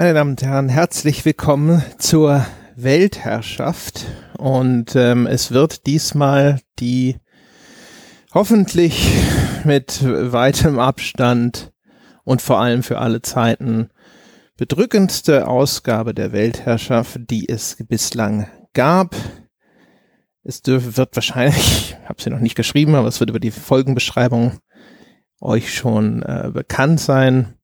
Meine Damen und Herren, herzlich willkommen zur Weltherrschaft. Und ähm, es wird diesmal die hoffentlich mit weitem Abstand und vor allem für alle Zeiten bedrückendste Ausgabe der Weltherrschaft, die es bislang gab. Es wird wahrscheinlich, ich habe sie noch nicht geschrieben, aber es wird über die Folgenbeschreibung euch schon äh, bekannt sein.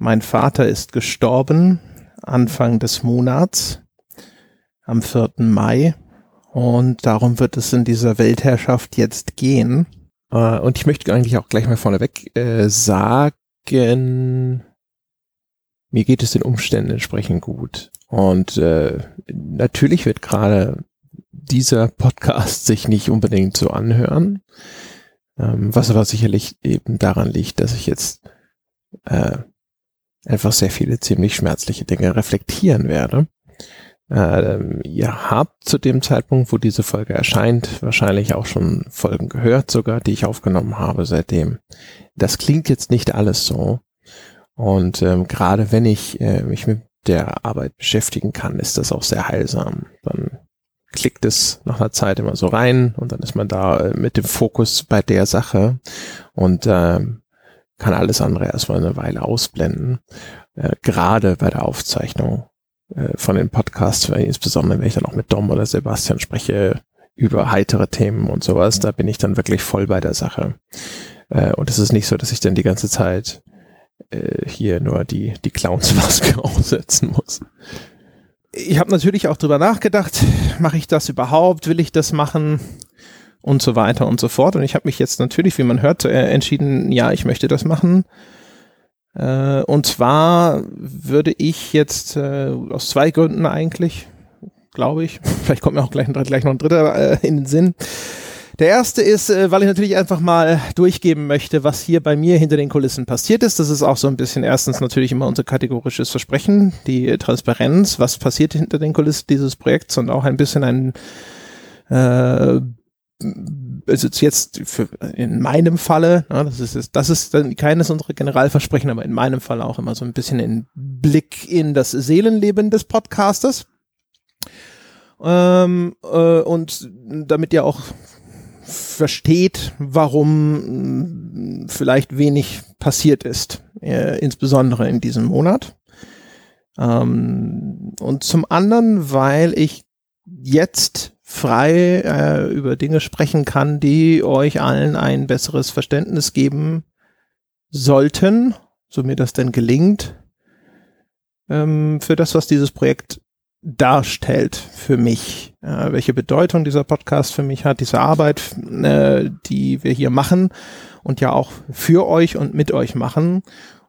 Mein Vater ist gestorben Anfang des Monats am 4. Mai und darum wird es in dieser Weltherrschaft jetzt gehen. Äh, und ich möchte eigentlich auch gleich mal vorneweg äh, sagen, mir geht es den Umständen entsprechend gut. Und äh, natürlich wird gerade dieser Podcast sich nicht unbedingt so anhören, ähm, was aber sicherlich eben daran liegt, dass ich jetzt äh, einfach sehr viele ziemlich schmerzliche Dinge reflektieren werde. Ähm, ihr habt zu dem Zeitpunkt, wo diese Folge erscheint, wahrscheinlich auch schon Folgen gehört, sogar, die ich aufgenommen habe seitdem. Das klingt jetzt nicht alles so. Und ähm, gerade wenn ich äh, mich mit der Arbeit beschäftigen kann, ist das auch sehr heilsam. Dann klickt es nach einer Zeit immer so rein und dann ist man da äh, mit dem Fokus bei der Sache und äh, kann alles andere erstmal eine Weile ausblenden. Äh, gerade bei der Aufzeichnung äh, von den Podcasts, weil insbesondere wenn ich dann auch mit Dom oder Sebastian spreche über heitere Themen und sowas, da bin ich dann wirklich voll bei der Sache. Äh, und es ist nicht so, dass ich dann die ganze Zeit äh, hier nur die, die Clownsmaske aufsetzen muss. Ich habe natürlich auch drüber nachgedacht, mache ich das überhaupt, will ich das machen und so weiter und so fort. Und ich habe mich jetzt natürlich, wie man hört, äh, entschieden, ja, ich möchte das machen. Äh, und zwar würde ich jetzt äh, aus zwei Gründen eigentlich, glaube ich, vielleicht kommt mir auch gleich, gleich noch ein dritter äh, in den Sinn. Der erste ist, weil ich natürlich einfach mal durchgeben möchte, was hier bei mir hinter den Kulissen passiert ist. Das ist auch so ein bisschen erstens natürlich immer unser kategorisches Versprechen, die Transparenz, was passiert hinter den Kulissen dieses Projekts und auch ein bisschen ein äh, also jetzt für, in meinem Falle, ja, das ist das ist dann keines unserer Generalversprechen, aber in meinem Fall auch immer so ein bisschen ein Blick in das Seelenleben des Podcasters. Ähm, äh, und damit ihr auch versteht, warum vielleicht wenig passiert ist, äh, insbesondere in diesem Monat. Ähm, und zum anderen, weil ich jetzt frei äh, über Dinge sprechen kann, die euch allen ein besseres Verständnis geben sollten, so mir das denn gelingt, ähm, für das, was dieses Projekt darstellt für mich, äh, welche Bedeutung dieser Podcast für mich hat, diese Arbeit, äh, die wir hier machen und ja auch für euch und mit euch machen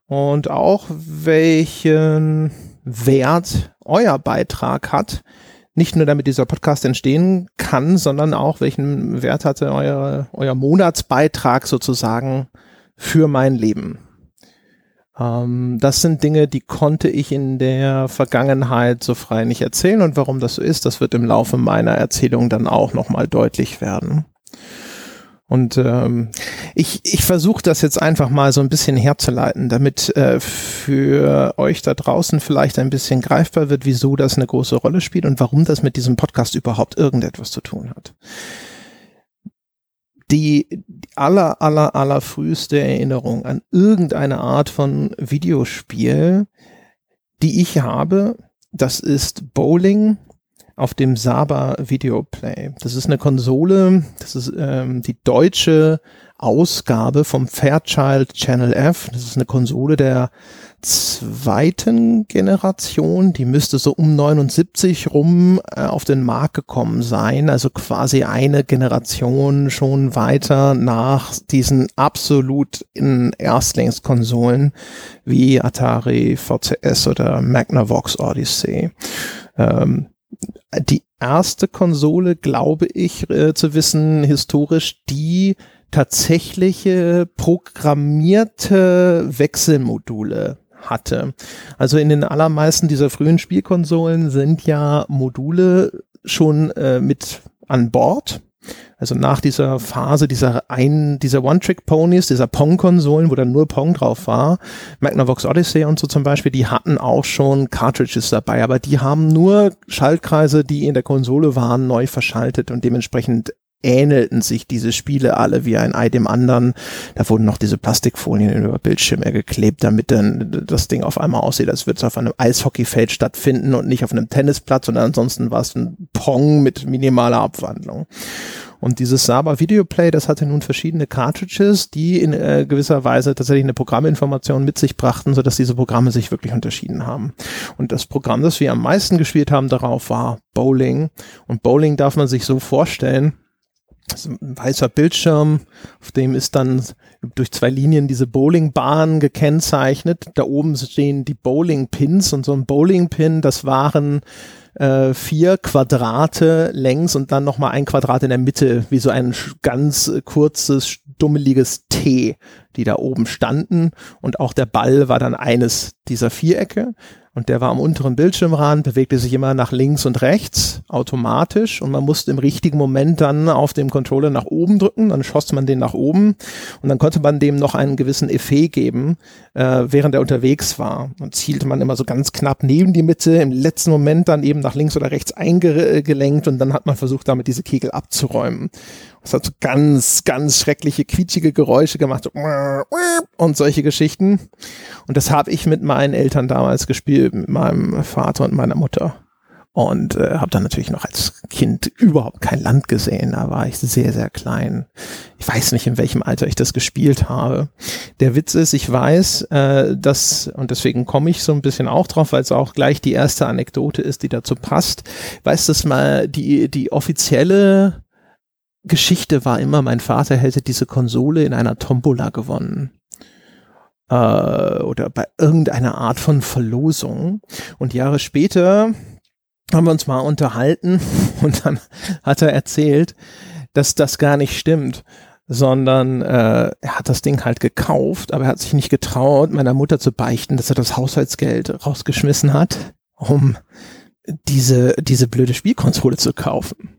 und auch welchen Wert euer Beitrag hat, nicht nur damit dieser Podcast entstehen kann, sondern auch welchen Wert hatte euer, euer Monatsbeitrag sozusagen für mein Leben. Ähm, das sind Dinge, die konnte ich in der Vergangenheit so frei nicht erzählen und warum das so ist, das wird im Laufe meiner Erzählung dann auch nochmal deutlich werden. Und ähm, ich, ich versuche das jetzt einfach mal so ein bisschen herzuleiten, damit äh, für euch da draußen vielleicht ein bisschen greifbar wird, wieso das eine große Rolle spielt und warum das mit diesem Podcast überhaupt irgendetwas zu tun hat. Die aller, aller, aller früheste Erinnerung an irgendeine Art von Videospiel, die ich habe, das ist Bowling auf dem Saba Videoplay. Das ist eine Konsole, das ist ähm, die deutsche Ausgabe vom Fairchild Channel F. Das ist eine Konsole der zweiten Generation, die müsste so um 79 rum äh, auf den Markt gekommen sein, also quasi eine Generation schon weiter nach diesen absoluten Erstlingskonsolen wie Atari VCS oder Magnavox Odyssey. Ähm, die erste Konsole, glaube ich, äh, zu wissen, historisch, die tatsächliche programmierte Wechselmodule hatte. Also in den allermeisten dieser frühen Spielkonsolen sind ja Module schon äh, mit an Bord Also nach dieser Phase dieser ein, dieser One-Trick-Ponys, dieser Pong-Konsolen, wo dann nur Pong drauf war, Magnavox Odyssey und so zum Beispiel, die hatten auch schon Cartridges dabei, aber die haben nur Schaltkreise, die in der Konsole waren, neu verschaltet und dementsprechend ähnelten sich diese Spiele alle wie ein Ei dem anderen. Da wurden noch diese Plastikfolien über Bildschirme geklebt, damit dann das Ding auf einmal aussieht, als würde es auf einem Eishockeyfeld stattfinden und nicht auf einem Tennisplatz und ansonsten war es ein Pong mit minimaler Abwandlung. Und dieses Saba Videoplay, das hatte nun verschiedene Cartridges, die in äh, gewisser Weise tatsächlich eine Programminformation mit sich brachten, sodass diese Programme sich wirklich unterschieden haben. Und das Programm, das wir am meisten gespielt haben darauf, war Bowling. Und Bowling darf man sich so vorstellen, ein weißer Bildschirm, auf dem ist dann durch zwei Linien diese Bowlingbahn gekennzeichnet. Da oben stehen die Bowling-Pins und so ein Bowling-Pin, das waren äh, vier Quadrate längs und dann nochmal ein Quadrat in der Mitte, wie so ein ganz kurzes, dummeliges T, die da oben standen. Und auch der Ball war dann eines dieser Vierecke und der war am unteren Bildschirmrand, bewegte sich immer nach links und rechts automatisch und man musste im richtigen Moment dann auf dem Controller nach oben drücken, dann schoss man den nach oben und dann konnte man dem noch einen gewissen Effet geben, äh, während er unterwegs war. Und zielte man immer so ganz knapp neben die Mitte, im letzten Moment dann eben nach links oder rechts eingelenkt und dann hat man versucht, damit diese Kegel abzuräumen. Es hat so ganz, ganz schreckliche, quietschige Geräusche gemacht und solche Geschichten. Und das habe ich mit meinen Eltern damals gespielt, mit meinem Vater und meiner Mutter. Und äh, habe dann natürlich noch als Kind überhaupt kein Land gesehen. Da war ich sehr, sehr klein. Ich weiß nicht, in welchem Alter ich das gespielt habe. Der Witz ist, ich weiß, äh, dass, und deswegen komme ich so ein bisschen auch drauf, weil es auch gleich die erste Anekdote ist, die dazu passt. Weiß, dass mal die, die offizielle Geschichte war immer, mein Vater hätte diese Konsole in einer Tombola gewonnen. Äh, oder bei irgendeiner Art von Verlosung. Und Jahre später haben wir uns mal unterhalten und dann hat er erzählt, dass das gar nicht stimmt, sondern äh, er hat das Ding halt gekauft, aber er hat sich nicht getraut, meiner Mutter zu beichten, dass er das Haushaltsgeld rausgeschmissen hat, um diese, diese blöde Spielkonsole zu kaufen.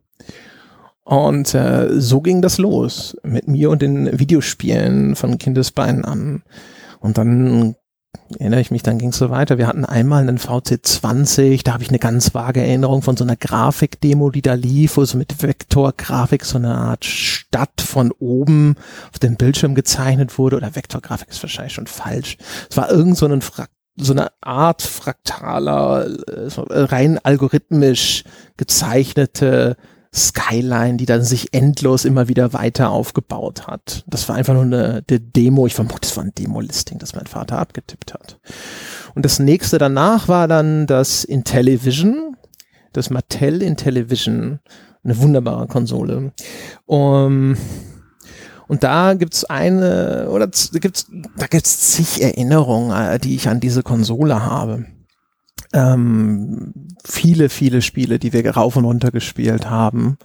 Und äh, so ging das los mit mir und den Videospielen von Kindesbeinen an. Und dann erinnere ich mich, dann ging es so weiter. Wir hatten einmal einen VC20, da habe ich eine ganz vage Erinnerung von so einer Grafikdemo, die da lief, wo so mit Vektorgrafik so eine Art Stadt von oben auf dem Bildschirm gezeichnet wurde. Oder Vektorgrafik ist wahrscheinlich schon falsch. Es war irgend so ein Fra so eine Art fraktaler, äh, rein algorithmisch gezeichnete Skyline, die dann sich endlos immer wieder weiter aufgebaut hat. Das war einfach nur eine, eine Demo. Ich vermute, das war ein Demo-Listing, das mein Vater abgetippt hat. Und das nächste danach war dann das Intellivision, das Mattel Intellivision, eine wunderbare Konsole. Um, und da gibt's eine, oder gibt's, da gibt's zig Erinnerungen, äh, die ich an diese Konsole habe ähm, viele, viele Spiele, die wir rauf und runter gespielt haben.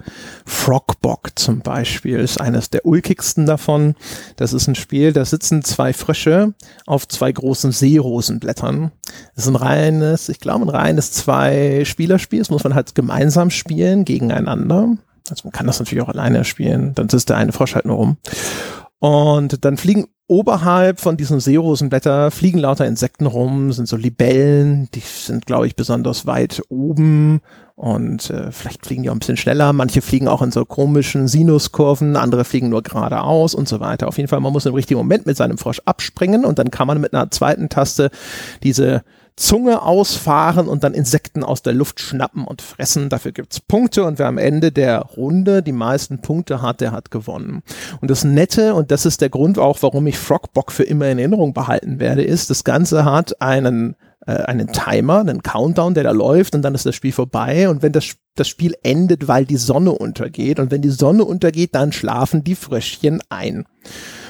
Frogbog zum Beispiel ist eines der ulkigsten davon. Das ist ein Spiel, da sitzen zwei Frösche auf zwei großen Seerosenblättern. Das ist ein reines, ich glaube, ein reines Zwei-Spielerspiel. Das muss man halt gemeinsam spielen, gegeneinander. Also man kann das natürlich auch alleine spielen. Dann sitzt der eine Frosch halt nur rum. Und dann fliegen oberhalb von diesen Seerosenblätter fliegen lauter Insekten rum, sind so Libellen, die sind, glaube ich, besonders weit oben und äh, vielleicht fliegen die auch ein bisschen schneller. Manche fliegen auch in so komischen Sinuskurven, andere fliegen nur geradeaus und so weiter. Auf jeden Fall, man muss im richtigen Moment mit seinem Frosch abspringen und dann kann man mit einer zweiten Taste diese Zunge ausfahren und dann Insekten aus der Luft schnappen und fressen. Dafür gibt's Punkte und wer am Ende der Runde die meisten Punkte hat, der hat gewonnen. Und das Nette, und das ist der Grund auch, warum ich Frogbock für immer in Erinnerung behalten werde, ist, das Ganze hat einen äh, einen Timer, einen Countdown, der da läuft und dann ist das Spiel vorbei und wenn das, das Spiel endet, weil die Sonne untergeht und wenn die Sonne untergeht, dann schlafen die Fröschchen ein.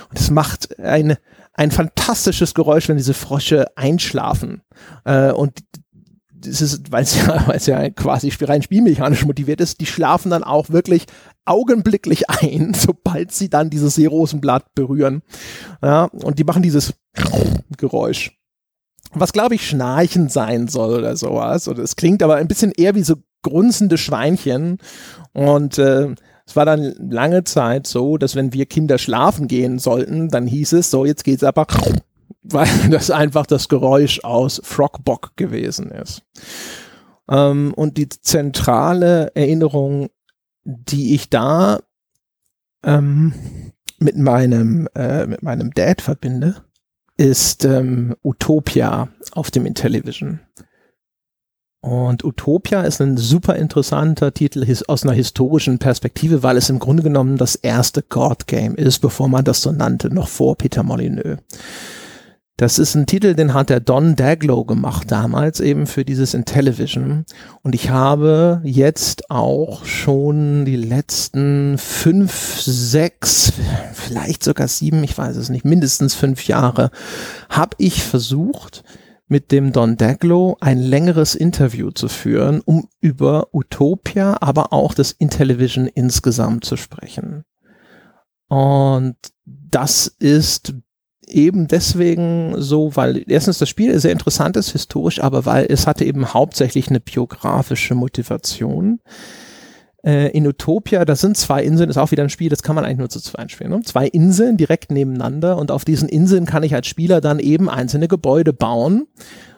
Und es macht eine ein fantastisches Geräusch, wenn diese Frosche einschlafen. Äh, und das ist, weil es ja, weil es ja quasi rein spielmechanisch motiviert ist, die schlafen dann auch wirklich augenblicklich ein, sobald sie dann dieses Seerosenblatt berühren. Ja, und die machen dieses Geräusch. Was glaube ich Schnarchen sein soll oder sowas. Oder es klingt aber ein bisschen eher wie so grunzende Schweinchen. Und äh, Es war dann lange Zeit so, dass wenn wir Kinder schlafen gehen sollten, dann hieß es so, jetzt geht's aber, weil das einfach das Geräusch aus Frogbock gewesen ist. Ähm, und die zentrale Erinnerung, die ich da ähm, mit meinem äh, mit meinem Dad verbinde, ist ähm, Utopia auf dem Intellivision. Und Utopia ist ein super interessanter Titel aus einer historischen Perspektive, weil es im Grunde genommen das erste God-Game ist, bevor man das so nannte, noch vor Peter Molyneux. Das ist ein Titel, den hat der Don Daglow gemacht damals eben für dieses Intellivision. Und ich habe jetzt auch schon die letzten fünf, sechs, vielleicht sogar sieben, ich weiß es nicht, mindestens fünf Jahre, habe ich versucht, mit dem Don Daglow ein längeres Interview zu führen, um über Utopia, aber auch das Intellivision insgesamt zu sprechen. Und das ist eben deswegen so, weil erstens das Spiel sehr interessant ist, historisch, aber weil es hatte eben hauptsächlich eine biografische Motivation. Äh, in Utopia, das sind zwei Inseln, ist auch wieder ein Spiel, das kann man eigentlich nur zu zweit spielen. Ne? Zwei Inseln direkt nebeneinander und auf diesen Inseln kann ich als Spieler dann eben einzelne Gebäude bauen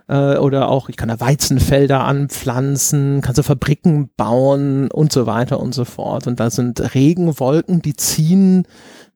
äh, oder auch, ich kann da Weizenfelder anpflanzen, kann so Fabriken bauen und so weiter und so fort. Und da sind Regenwolken, die ziehen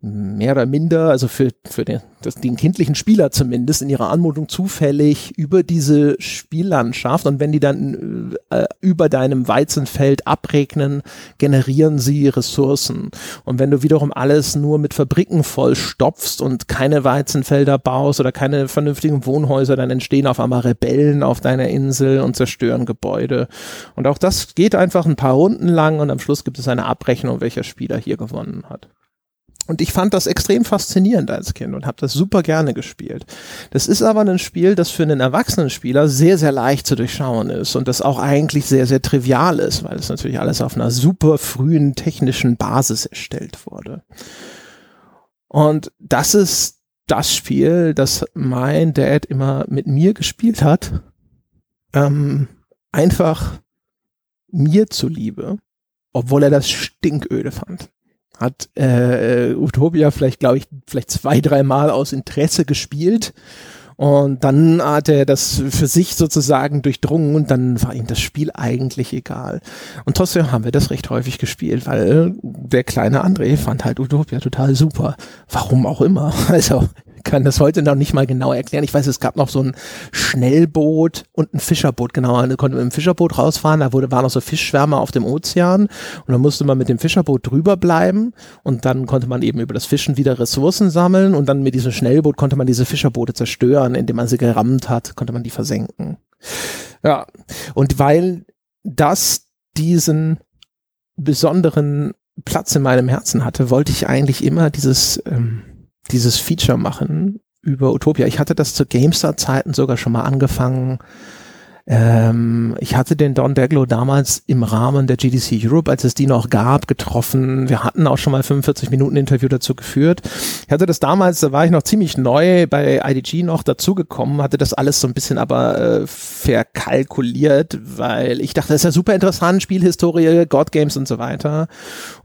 mehr oder minder, also für, für den, das, den kindlichen Spieler zumindest in ihrer Anmutung zufällig über diese Spiellandschaft und wenn die dann äh, über deinem Weizenfeld abregnen, generieren sie Ressourcen. Und wenn du wiederum alles nur mit Fabriken vollstopfst und keine Weizenfelder baust oder keine vernünftigen Wohnhäuser, dann entstehen auf einmal Rebellen auf deiner Insel und zerstören Gebäude. Und auch das geht einfach ein paar Runden lang und am Schluss gibt es eine Abrechnung, welcher Spieler hier gewonnen hat. Und ich fand das extrem faszinierend als Kind und habe das super gerne gespielt. Das ist aber ein Spiel, das für einen erwachsenen Spieler sehr, sehr leicht zu durchschauen ist und das auch eigentlich sehr, sehr trivial ist, weil es natürlich alles auf einer super frühen technischen Basis erstellt wurde. Und das ist das Spiel, das mein Dad immer mit mir gespielt hat. Ähm, einfach mir zuliebe, obwohl er das stinköde fand hat äh, Utopia vielleicht, glaube ich, vielleicht zwei, dreimal aus Interesse gespielt. Und dann hat er das für sich sozusagen durchdrungen und dann war ihm das Spiel eigentlich egal. Und trotzdem haben wir das recht häufig gespielt, weil der kleine André fand halt Utopia total super. Warum auch immer. Also kann das heute noch nicht mal genau erklären. Ich weiß, es gab noch so ein Schnellboot und ein Fischerboot, genau. Man konnte mit dem Fischerboot rausfahren, da wurde, waren noch so Fischschwärme auf dem Ozean und dann musste man mit dem Fischerboot drüber bleiben und dann konnte man eben über das Fischen wieder Ressourcen sammeln und dann mit diesem Schnellboot konnte man diese Fischerboote zerstören, indem man sie gerammt hat, konnte man die versenken. Ja, und weil das diesen besonderen Platz in meinem Herzen hatte, wollte ich eigentlich immer dieses ähm, dieses Feature machen über Utopia. Ich hatte das zu GameStar-Zeiten sogar schon mal angefangen, ähm, ich hatte den Don Daglow damals im Rahmen der GDC Europe, als es die noch gab, getroffen. Wir hatten auch schon mal 45 Minuten Interview dazu geführt. Ich hatte das damals, da war ich noch ziemlich neu bei IDG noch dazugekommen, hatte das alles so ein bisschen aber äh, verkalkuliert, weil ich dachte, das ist ja super interessant, Spielhistorie, God Games und so weiter.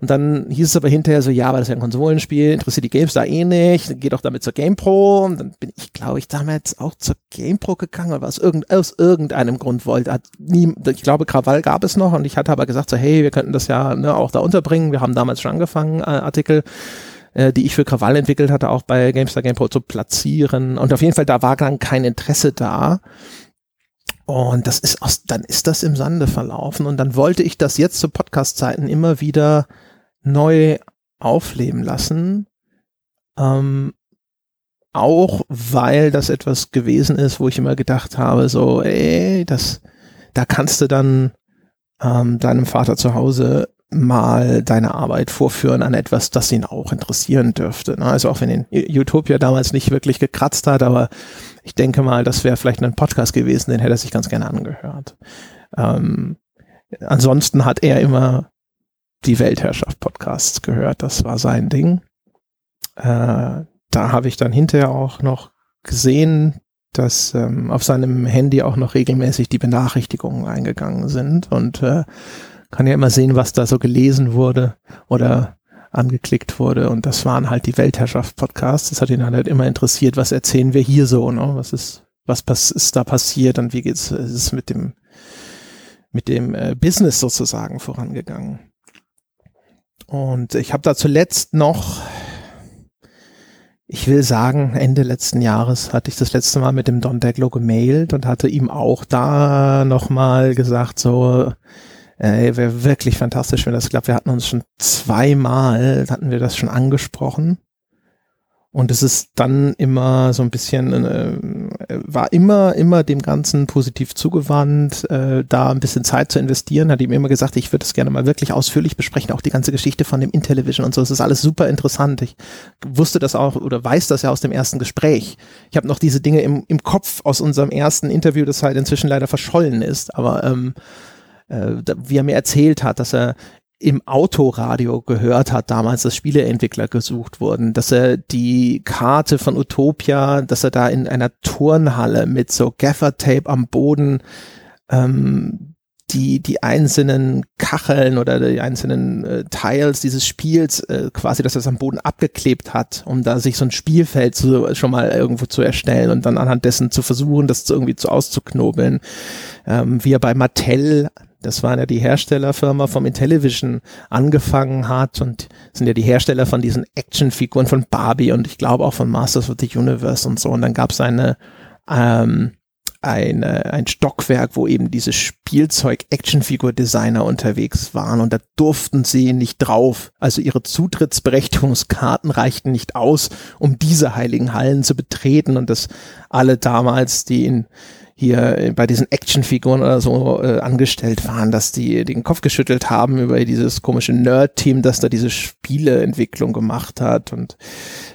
Und dann hieß es aber hinterher so, ja, aber das ist ja ein Konsolenspiel, interessiert die Games da eh nicht, geht doch damit zur GamePro. Und dann bin ich, glaube ich, damals auch zur GamePro gegangen, oder was irgend, aus irgendeinem irgendeinem Grund wollte. Hat nie, ich glaube, Krawall gab es noch und ich hatte aber gesagt, so, hey, wir könnten das ja ne, auch da unterbringen. Wir haben damals schon angefangen, äh, Artikel äh, die ich für Krawall entwickelt hatte, auch bei GameStar GamePro zu platzieren. Und auf jeden Fall, da war dann kein Interesse da. Und das ist aus, dann ist das im Sande verlaufen. Und dann wollte ich das jetzt zu Podcast-Zeiten immer wieder neu aufleben lassen. Ähm, auch weil das etwas gewesen ist, wo ich immer gedacht habe, so, ey, das, da kannst du dann ähm, deinem Vater zu Hause mal deine Arbeit vorführen an etwas, das ihn auch interessieren dürfte. Ne? Also auch wenn ihn Utopia damals nicht wirklich gekratzt hat, aber ich denke mal, das wäre vielleicht ein Podcast gewesen, den hätte er sich ganz gerne angehört. Ähm, ansonsten hat er immer die Weltherrschaft Podcasts gehört, das war sein Ding. Äh, da habe ich dann hinterher auch noch gesehen, dass ähm, auf seinem Handy auch noch regelmäßig die Benachrichtigungen eingegangen sind und äh, kann ja immer sehen, was da so gelesen wurde oder angeklickt wurde. Und das waren halt die Weltherrschaft-Podcasts. Das hat ihn halt immer interessiert, was erzählen wir hier so, ne? Was ist, was ist da passiert und wie geht's, ist es mit dem, mit dem äh, Business sozusagen vorangegangen. Und ich habe da zuletzt noch, ich will sagen, Ende letzten Jahres hatte ich das letzte Mal mit dem Don Deglo gemailt und hatte ihm auch da nochmal gesagt, so, äh, wäre wirklich fantastisch, wenn das klappt. Wir hatten uns schon zweimal, hatten wir das schon angesprochen. Und es ist dann immer so ein bisschen, äh, war immer, immer dem Ganzen positiv zugewandt, äh, da ein bisschen Zeit zu investieren, hat ihm immer gesagt, ich würde das gerne mal wirklich ausführlich besprechen, auch die ganze Geschichte von dem Intellivision und so. Es ist alles super interessant. Ich wusste das auch oder weiß das ja aus dem ersten Gespräch. Ich habe noch diese Dinge im, im Kopf aus unserem ersten Interview, das halt inzwischen leider verschollen ist, aber ähm, äh, wie er mir erzählt hat, dass er im Autoradio gehört hat, damals, dass Spieleentwickler gesucht wurden, dass er die Karte von Utopia, dass er da in einer Turnhalle mit so Gaffer-Tape am Boden ähm, die, die einzelnen Kacheln oder die einzelnen äh, Tiles dieses Spiels äh, quasi, dass er es am Boden abgeklebt hat, um da sich so ein Spielfeld zu, schon mal irgendwo zu erstellen und dann anhand dessen zu versuchen, das irgendwie zu auszuknobeln. Ähm, wie er bei Mattel das waren ja die Herstellerfirma vom Intellivision angefangen hat und sind ja die Hersteller von diesen Actionfiguren von Barbie und ich glaube auch von Masters of the Universe und so. Und dann gab es eine, ähm, eine, ein Stockwerk, wo eben diese Spielzeug-Actionfigur-Designer unterwegs waren und da durften sie nicht drauf. Also ihre Zutrittsberechtigungskarten reichten nicht aus, um diese heiligen Hallen zu betreten und das alle damals, die in hier bei diesen Actionfiguren oder so äh, angestellt waren, dass die den Kopf geschüttelt haben über dieses komische Nerd-Team, das da diese Spieleentwicklung gemacht hat. Und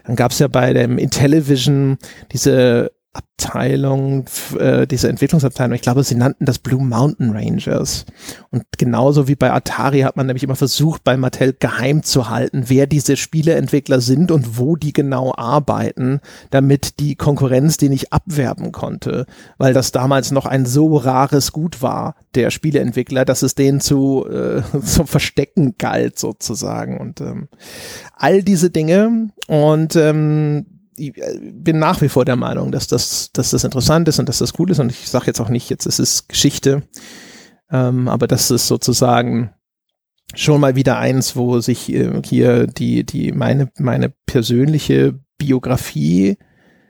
dann gab es ja bei dem Intellivision diese Abteilung, äh, diese Entwicklungsabteilung, ich glaube, sie nannten das Blue Mountain Rangers. Und genauso wie bei Atari hat man nämlich immer versucht, bei Mattel geheim zu halten, wer diese Spieleentwickler sind und wo die genau arbeiten, damit die Konkurrenz die nicht abwerben konnte, weil das damals noch ein so rares Gut war, der Spieleentwickler, dass es denen zu, äh, zum Verstecken galt sozusagen. Und ähm, all diese Dinge und ähm, ich äh, bin nach wie vor der Meinung, dass das, dass das interessant ist und dass das cool ist. Und ich sage jetzt auch nicht, jetzt ist es Geschichte, ähm, aber das ist sozusagen schon mal wieder eins, wo sich äh, hier die, die, meine, meine persönliche Biografie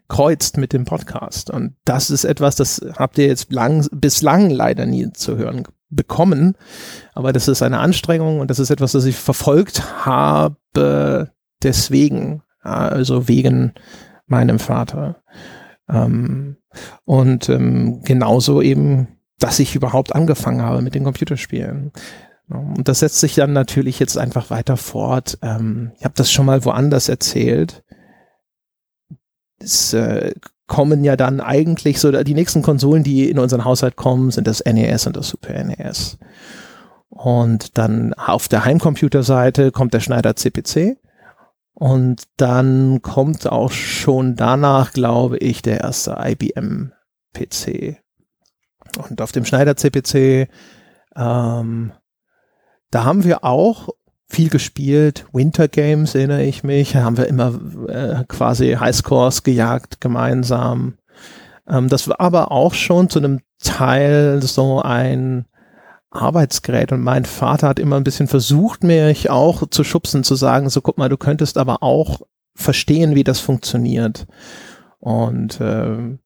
kreuzt mit dem Podcast. Und das ist etwas, das habt ihr jetzt lang, bislang leider nie zu hören bekommen. Aber das ist eine Anstrengung und das ist etwas, das ich verfolgt habe deswegen, also wegen meinem Vater. Ähm, und ähm, genauso eben, dass ich überhaupt angefangen habe mit den Computerspielen. Und das setzt sich dann natürlich jetzt einfach weiter fort. Ähm, ich habe das schon mal woanders erzählt. Es äh, kommen ja dann eigentlich so, die nächsten Konsolen, die in unseren Haushalt kommen, sind das NES und das Super NES. Und dann auf der Heimcomputerseite kommt der Schneider CPC. Und dann kommt auch schon danach, glaube ich, der erste IBM PC. Und auf dem Schneider CPC, ähm, da haben wir auch viel gespielt. Winter Games erinnere ich mich. Da haben wir immer äh, quasi Highscores gejagt gemeinsam. Ähm, das war aber auch schon zu einem Teil so ein Arbeitsgerät und mein Vater hat immer ein bisschen versucht, mich auch zu schubsen, zu sagen, so guck mal, du könntest aber auch verstehen, wie das funktioniert. Und äh,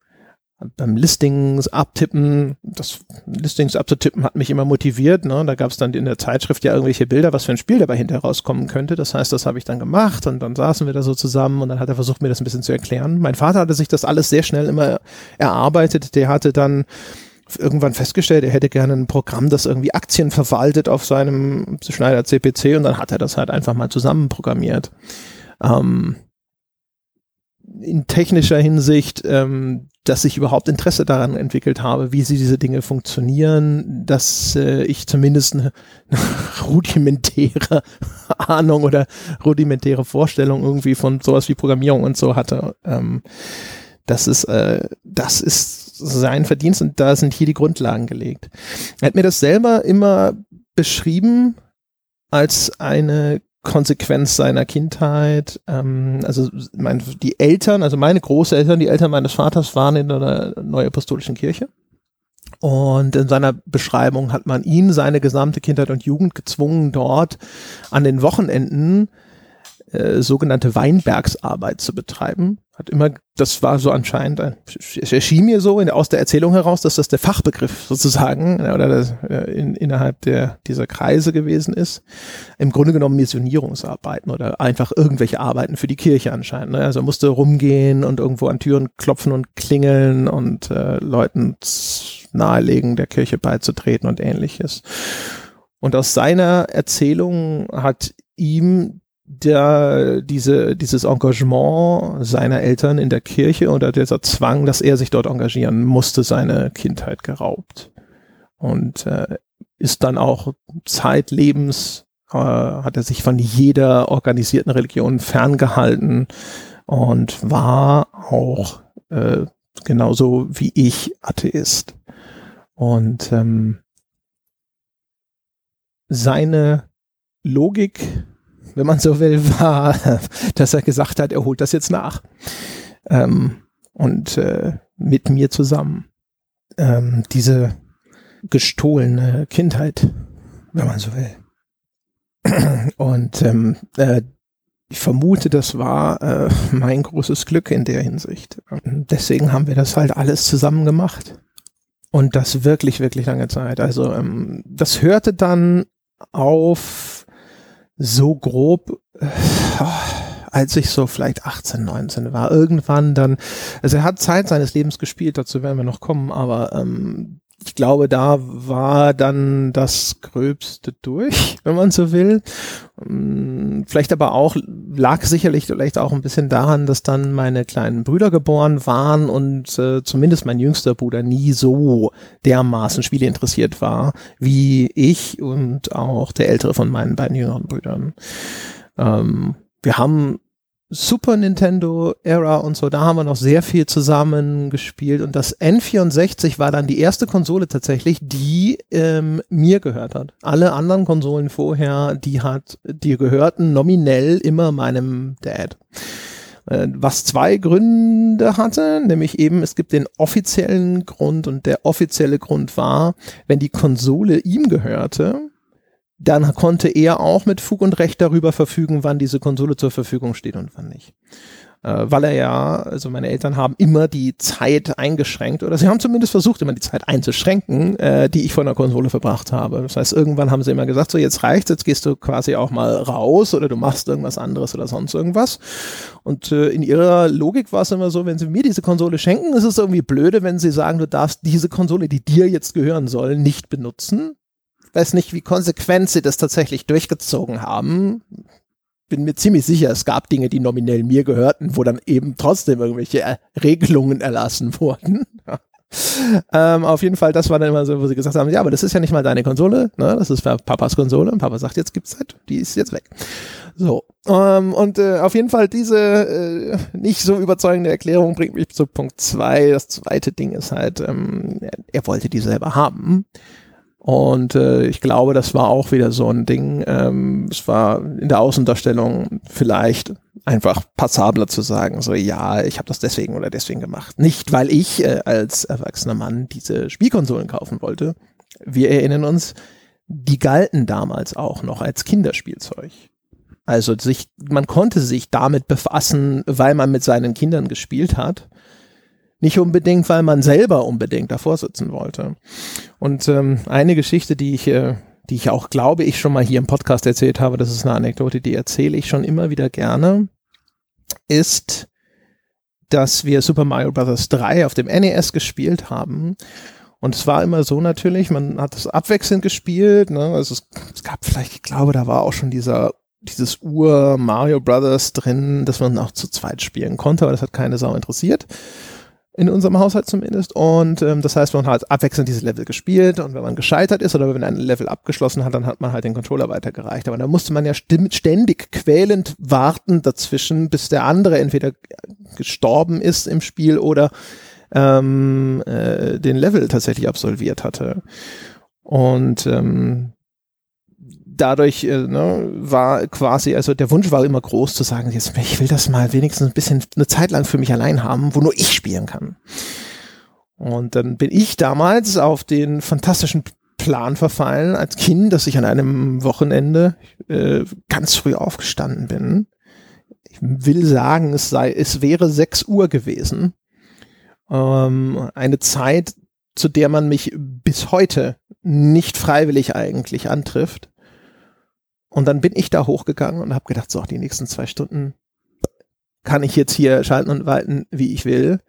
beim Listings abtippen, das Listings abzutippen hat mich immer motiviert. Ne? Da gab es dann in der Zeitschrift ja irgendwelche Bilder, was für ein Spiel dabei hinterher rauskommen könnte. Das heißt, das habe ich dann gemacht und dann saßen wir da so zusammen und dann hat er versucht, mir das ein bisschen zu erklären. Mein Vater hatte sich das alles sehr schnell immer erarbeitet. Der hatte dann irgendwann festgestellt, er hätte gerne ein Programm, das irgendwie Aktien verwaltet auf seinem Schneider CPC und dann hat er das halt einfach mal zusammenprogrammiert. Ähm, in technischer Hinsicht, ähm, dass ich überhaupt Interesse daran entwickelt habe, wie sie diese Dinge funktionieren, dass äh, ich zumindest eine, eine rudimentäre Ahnung oder rudimentäre Vorstellung irgendwie von sowas wie Programmierung und so hatte. Ähm, das ist, äh, das ist sein Verdienst und da sind hier die Grundlagen gelegt. Er hat mir das selber immer beschrieben als eine Konsequenz seiner Kindheit. Ähm, also mein, die Eltern, also meine Großeltern, die Eltern meines Vaters waren in einer neuapostolischen Kirche. Und in seiner Beschreibung hat man ihn seine gesamte Kindheit und Jugend gezwungen, dort an den Wochenenden äh, sogenannte Weinbergsarbeit zu betreiben. Hat immer, das war so anscheinend, es erschien mir so in, aus der Erzählung heraus, dass das der Fachbegriff sozusagen oder das, äh, in, innerhalb der, dieser Kreise gewesen ist. Im Grunde genommen Missionierungsarbeiten oder einfach irgendwelche Arbeiten für die Kirche anscheinend. Ne? Also musste rumgehen und irgendwo an Türen klopfen und klingeln und äh, Leuten nahelegen, der Kirche beizutreten und ähnliches. Und aus seiner Erzählung hat ihm der, diese, dieses Engagement seiner Eltern in der Kirche oder dieser Zwang, dass er sich dort engagieren musste, seine Kindheit geraubt. Und äh, ist dann auch zeitlebens, äh, hat er sich von jeder organisierten Religion ferngehalten und war auch äh, genauso wie ich Atheist. Und ähm, seine Logik wenn man so will, war, dass er gesagt hat, er holt das jetzt nach. Ähm, und äh, mit mir zusammen. Ähm, diese gestohlene Kindheit, wenn man so will. Und ähm, äh, ich vermute, das war äh, mein großes Glück in der Hinsicht. Deswegen haben wir das halt alles zusammen gemacht. Und das wirklich, wirklich lange Zeit. Also ähm, das hörte dann auf so grob, äh, als ich so vielleicht 18, 19 war, irgendwann dann, also er hat Zeit seines Lebens gespielt, dazu werden wir noch kommen, aber ähm, ich glaube, da war dann das Gröbste durch, wenn man so will. Ähm, vielleicht aber auch, lag sicherlich vielleicht auch ein bisschen daran, dass dann meine kleinen Brüder geboren waren und äh, zumindest mein jüngster Bruder nie so dermaßen Spiele interessiert war, wie ich und auch der ältere von meinen beiden jüngeren Brüdern. Ähm, wir haben Super Nintendo Era und so, da haben wir noch sehr viel zusammen gespielt und das N64 war dann die erste Konsole tatsächlich, die ähm, mir gehört hat. Alle anderen Konsolen vorher, die hat, die gehörten nominell immer meinem Dad. Äh, was zwei Gründe hatte, nämlich eben es gibt den offiziellen Grund und der offizielle Grund war, wenn die Konsole ihm gehörte, dann konnte er auch mit Fug und Recht darüber verfügen, wann diese Konsole zur Verfügung steht und wann nicht. Äh, weil er ja, also meine Eltern haben immer die Zeit eingeschränkt, oder sie haben zumindest versucht, immer die Zeit einzuschränken, äh, die ich von der Konsole verbracht habe. Das heißt, irgendwann haben sie immer gesagt, so jetzt reicht's, jetzt gehst du quasi auch mal raus oder du machst irgendwas anderes oder sonst irgendwas. Und äh, in ihrer Logik war es immer so, wenn sie mir diese Konsole schenken, ist es irgendwie blöde, wenn sie sagen, du darfst diese Konsole, die dir jetzt gehören soll, nicht benutzen weiß nicht, wie konsequent sie das tatsächlich durchgezogen haben. Bin mir ziemlich sicher, es gab Dinge, die nominell mir gehörten, wo dann eben trotzdem irgendwelche äh, Regelungen erlassen wurden. ähm, auf jeden Fall, das war dann immer so, wo sie gesagt haben, ja, aber das ist ja nicht mal deine Konsole, ne? das ist Papas Konsole und Papa sagt, jetzt gibt's halt, die ist jetzt weg. So, ähm, und äh, auf jeden Fall diese äh, nicht so überzeugende Erklärung bringt mich zu Punkt zwei. Das zweite Ding ist halt, ähm, er, er wollte die selber haben. Und äh, ich glaube, das war auch wieder so ein Ding. Ähm, es war in der Außendarstellung vielleicht einfach passabler zu sagen, so ja, ich habe das deswegen oder deswegen gemacht. Nicht, weil ich äh, als erwachsener Mann diese Spielkonsolen kaufen wollte. Wir erinnern uns, die galten damals auch noch als Kinderspielzeug. Also sich, man konnte sich damit befassen, weil man mit seinen Kindern gespielt hat. Nicht unbedingt, weil man selber unbedingt davor sitzen wollte. Und ähm, eine Geschichte, die ich, äh, die ich auch glaube, ich schon mal hier im Podcast erzählt habe, das ist eine Anekdote, die erzähle ich schon immer wieder gerne, ist, dass wir Super Mario Bros. 3 auf dem NES gespielt haben. Und es war immer so natürlich, man hat es abwechselnd gespielt. Ne? Also es, es gab vielleicht, ich glaube, da war auch schon dieser dieses Ur Mario Brothers drin, dass man auch zu zweit spielen konnte, aber das hat keine Sau interessiert in unserem Haushalt zumindest. Und ähm, das heißt, man hat abwechselnd diese Level gespielt und wenn man gescheitert ist oder wenn ein Level abgeschlossen hat, dann hat man halt den Controller weitergereicht. Aber da musste man ja ständig quälend warten dazwischen, bis der andere entweder gestorben ist im Spiel oder ähm, äh, den Level tatsächlich absolviert hatte. Und ähm, dadurch äh, ne, war quasi, also der Wunsch war immer groß zu sagen, jetzt ich will das mal wenigstens ein bisschen eine Zeit lang für mich allein haben, wo nur ich spielen kann. Und dann bin ich damals auf den fantastischen Plan verfallen als Kind, dass ich an einem Wochenende äh, ganz früh aufgestanden bin. Ich will sagen, es sei, es wäre 6 Uhr gewesen. Ähm, eine Zeit, zu der man mich bis heute nicht freiwillig eigentlich antrifft. Und dann bin ich da hochgegangen und habe gedacht, so, die nächsten zwei Stunden kann ich jetzt hier schalten und walten, wie ich will.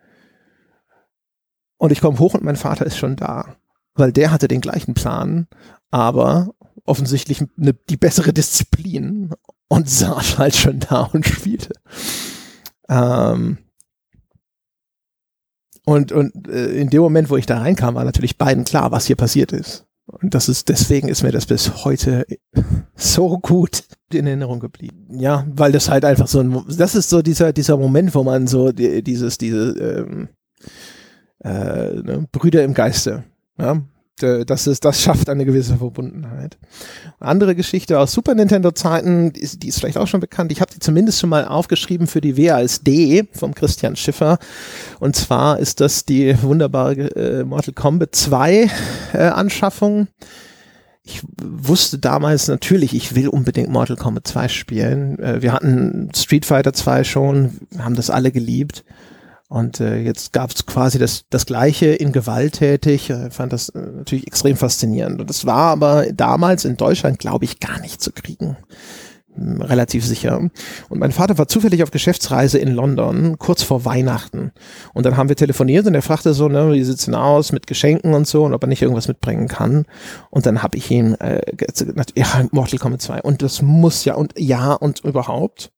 Und ich komme hoch und mein Vater ist schon da, weil der hatte den gleichen Plan, aber offensichtlich eine, die bessere Disziplin und saß halt schon da und spielte. Ähm, und und äh, in dem Moment, wo ich da reinkam, war natürlich beiden klar, was hier passiert ist. Und das ist, deswegen ist mir das bis heute so gut in Erinnerung geblieben. Ja, weil das halt einfach so ein, das ist so dieser, dieser Moment, wo man so die, dieses, diese, ähm, äh, ne, Brüder im Geiste, ja, das ist, das schafft eine gewisse Verbundenheit. Andere Geschichte aus Super Nintendo Zeiten, die ist, die ist vielleicht auch schon bekannt. Ich habe die zumindest schon mal aufgeschrieben für die WASD vom Christian Schiffer. Und zwar ist das die wunderbare äh, Mortal Kombat 2 äh, Anschaffung. Ich wusste damals natürlich, ich will unbedingt Mortal Kombat 2 spielen. Äh, wir hatten Street Fighter 2 schon, haben das alle geliebt. Und äh, jetzt gab es quasi das, das Gleiche in gewalttätig. Ich fand das äh, natürlich extrem faszinierend. Und das war aber damals in Deutschland, glaube ich, gar nicht zu kriegen. Hm, relativ sicher. Und mein Vater war zufällig auf Geschäftsreise in London, kurz vor Weihnachten. Und dann haben wir telefoniert und er fragte so, ne, wie sieht's denn aus mit Geschenken und so und ob er nicht irgendwas mitbringen kann. Und dann habe ich ihm, äh, ja, Mortal Kombat 2. Und das muss ja und ja und überhaupt.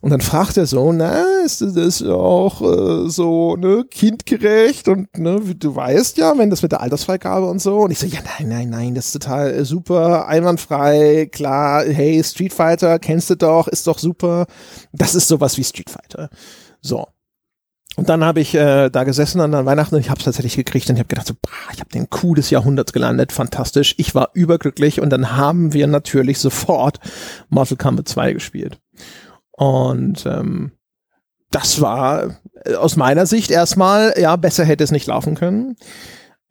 Und dann fragt er so, na, ist das auch äh, so ne, kindgerecht und ne, du weißt ja, wenn das mit der Altersfreigabe und so. Und ich so, ja, nein, nein, nein, das ist total äh, super, einwandfrei, klar, hey, Street Fighter, kennst du doch, ist doch super. Das ist sowas wie Street Fighter. So. Und dann habe ich äh, da gesessen an Weihnachten und ich habe es tatsächlich gekriegt und ich habe gedacht, so, bah, ich habe den Coup des Jahrhunderts gelandet, fantastisch. Ich war überglücklich und dann haben wir natürlich sofort Mortal Kombat 2 gespielt. Und ähm, das war äh, aus meiner Sicht erstmal, ja, besser hätte es nicht laufen können.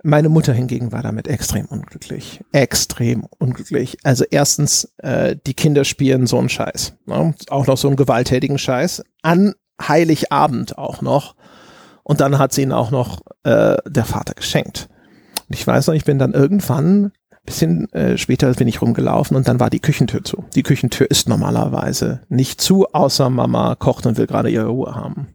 Meine Mutter hingegen war damit extrem unglücklich. Extrem unglücklich. Also erstens, äh, die Kinder spielen so einen Scheiß. Ne? Auch noch so einen gewalttätigen Scheiß. An Heiligabend auch noch. Und dann hat sie ihn auch noch äh, der Vater geschenkt. Und ich weiß noch, ich bin dann irgendwann bisschen äh, später bin ich rumgelaufen und dann war die Küchentür zu. Die Küchentür ist normalerweise nicht zu, außer Mama kocht und will gerade ihre Ruhe haben.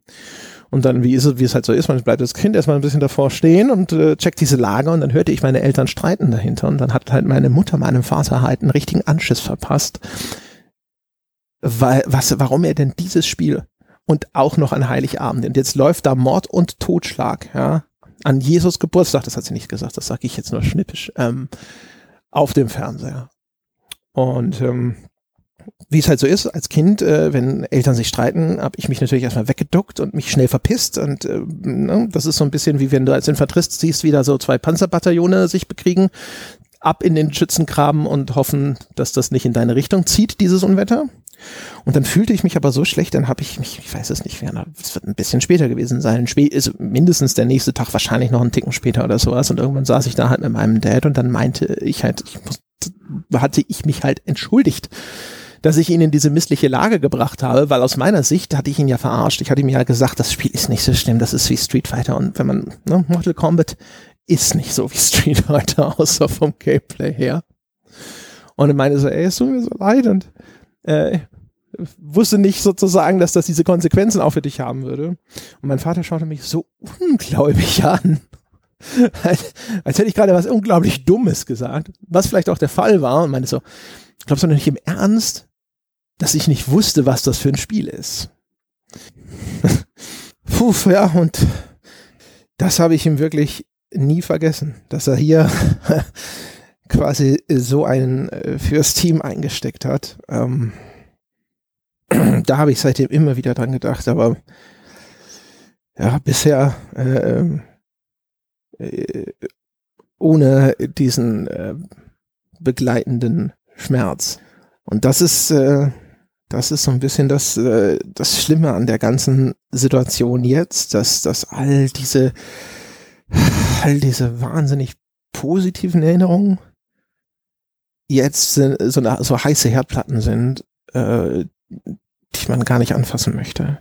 Und dann, wie, ist es, wie es halt so ist, man bleibt das Kind erstmal ein bisschen davor stehen und äh, checkt diese Lage und dann hörte ich meine Eltern streiten dahinter und dann hat halt meine Mutter meinem Vater halt einen richtigen Anschiss verpasst. Weil, was, warum er denn dieses Spiel und auch noch an Heiligabend und jetzt läuft da Mord und Totschlag, ja, an Jesus Geburtstag, das hat sie nicht gesagt, das sage ich jetzt nur schnippisch, ähm, auf dem Fernseher. Und ähm, wie es halt so ist, als Kind, äh, wenn Eltern sich streiten, habe ich mich natürlich erstmal weggeduckt und mich schnell verpisst. Und äh, ne, das ist so ein bisschen wie wenn du als Infanterist siehst, wie da so zwei Panzerbataillone sich bekriegen, ab in den Schützengraben und hoffen, dass das nicht in deine Richtung zieht, dieses Unwetter. Und dann fühlte ich mich aber so schlecht, dann habe ich mich, ich weiß es nicht, es wird ein bisschen später gewesen sein, ist mindestens der nächste Tag, wahrscheinlich noch einen Ticken später oder sowas. Und irgendwann saß ich da halt mit meinem Dad und dann meinte ich halt, ich muss, hatte ich mich halt entschuldigt dass ich ihn in diese missliche Lage gebracht habe, weil aus meiner Sicht hatte ich ihn ja verarscht. Ich hatte ihm ja gesagt, das Spiel ist nicht so schlimm, das ist wie Street Fighter und wenn man, ne, Mortal Kombat ist nicht so wie Street Fighter, außer vom Gameplay her. Und er meinte so, ey, es tut mir so leid und äh, wusste nicht sozusagen, dass das diese Konsequenzen auch für dich haben würde. Und mein Vater schaute mich so ungläubig an. als, hätte ich gerade was unglaublich Dummes gesagt, was vielleicht auch der Fall war und meinte so, glaubst du nicht im Ernst, dass ich nicht wusste, was das für ein Spiel ist? Puh, ja, und das habe ich ihm wirklich nie vergessen, dass er hier quasi so einen äh, fürs Team eingesteckt hat. Ähm, da habe ich seitdem immer wieder dran gedacht, aber ja, bisher äh, ähm, äh, ohne diesen äh, begleitenden Schmerz. Und das ist, äh, das ist so ein bisschen das, äh, das Schlimme an der ganzen Situation jetzt, dass, dass all diese, all diese wahnsinnig positiven Erinnerungen jetzt so, eine, so heiße Herdplatten sind, äh, die man gar nicht anfassen möchte.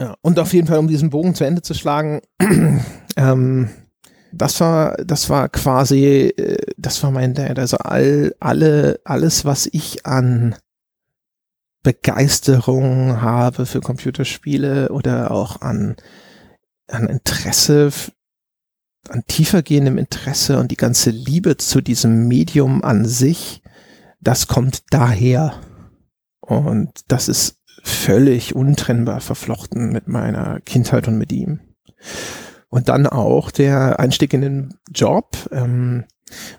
Ja, und auf jeden Fall, um diesen Bogen zu Ende zu schlagen, ähm, das war, das war quasi, äh, das war mein Dad. Also all, alle, alles, was ich an Begeisterung habe für Computerspiele oder auch an, an Interesse, an tiefergehendem Interesse und die ganze Liebe zu diesem Medium an sich, das kommt daher. Und das ist völlig untrennbar verflochten mit meiner Kindheit und mit ihm. Und dann auch der Einstieg in den Job. Ähm,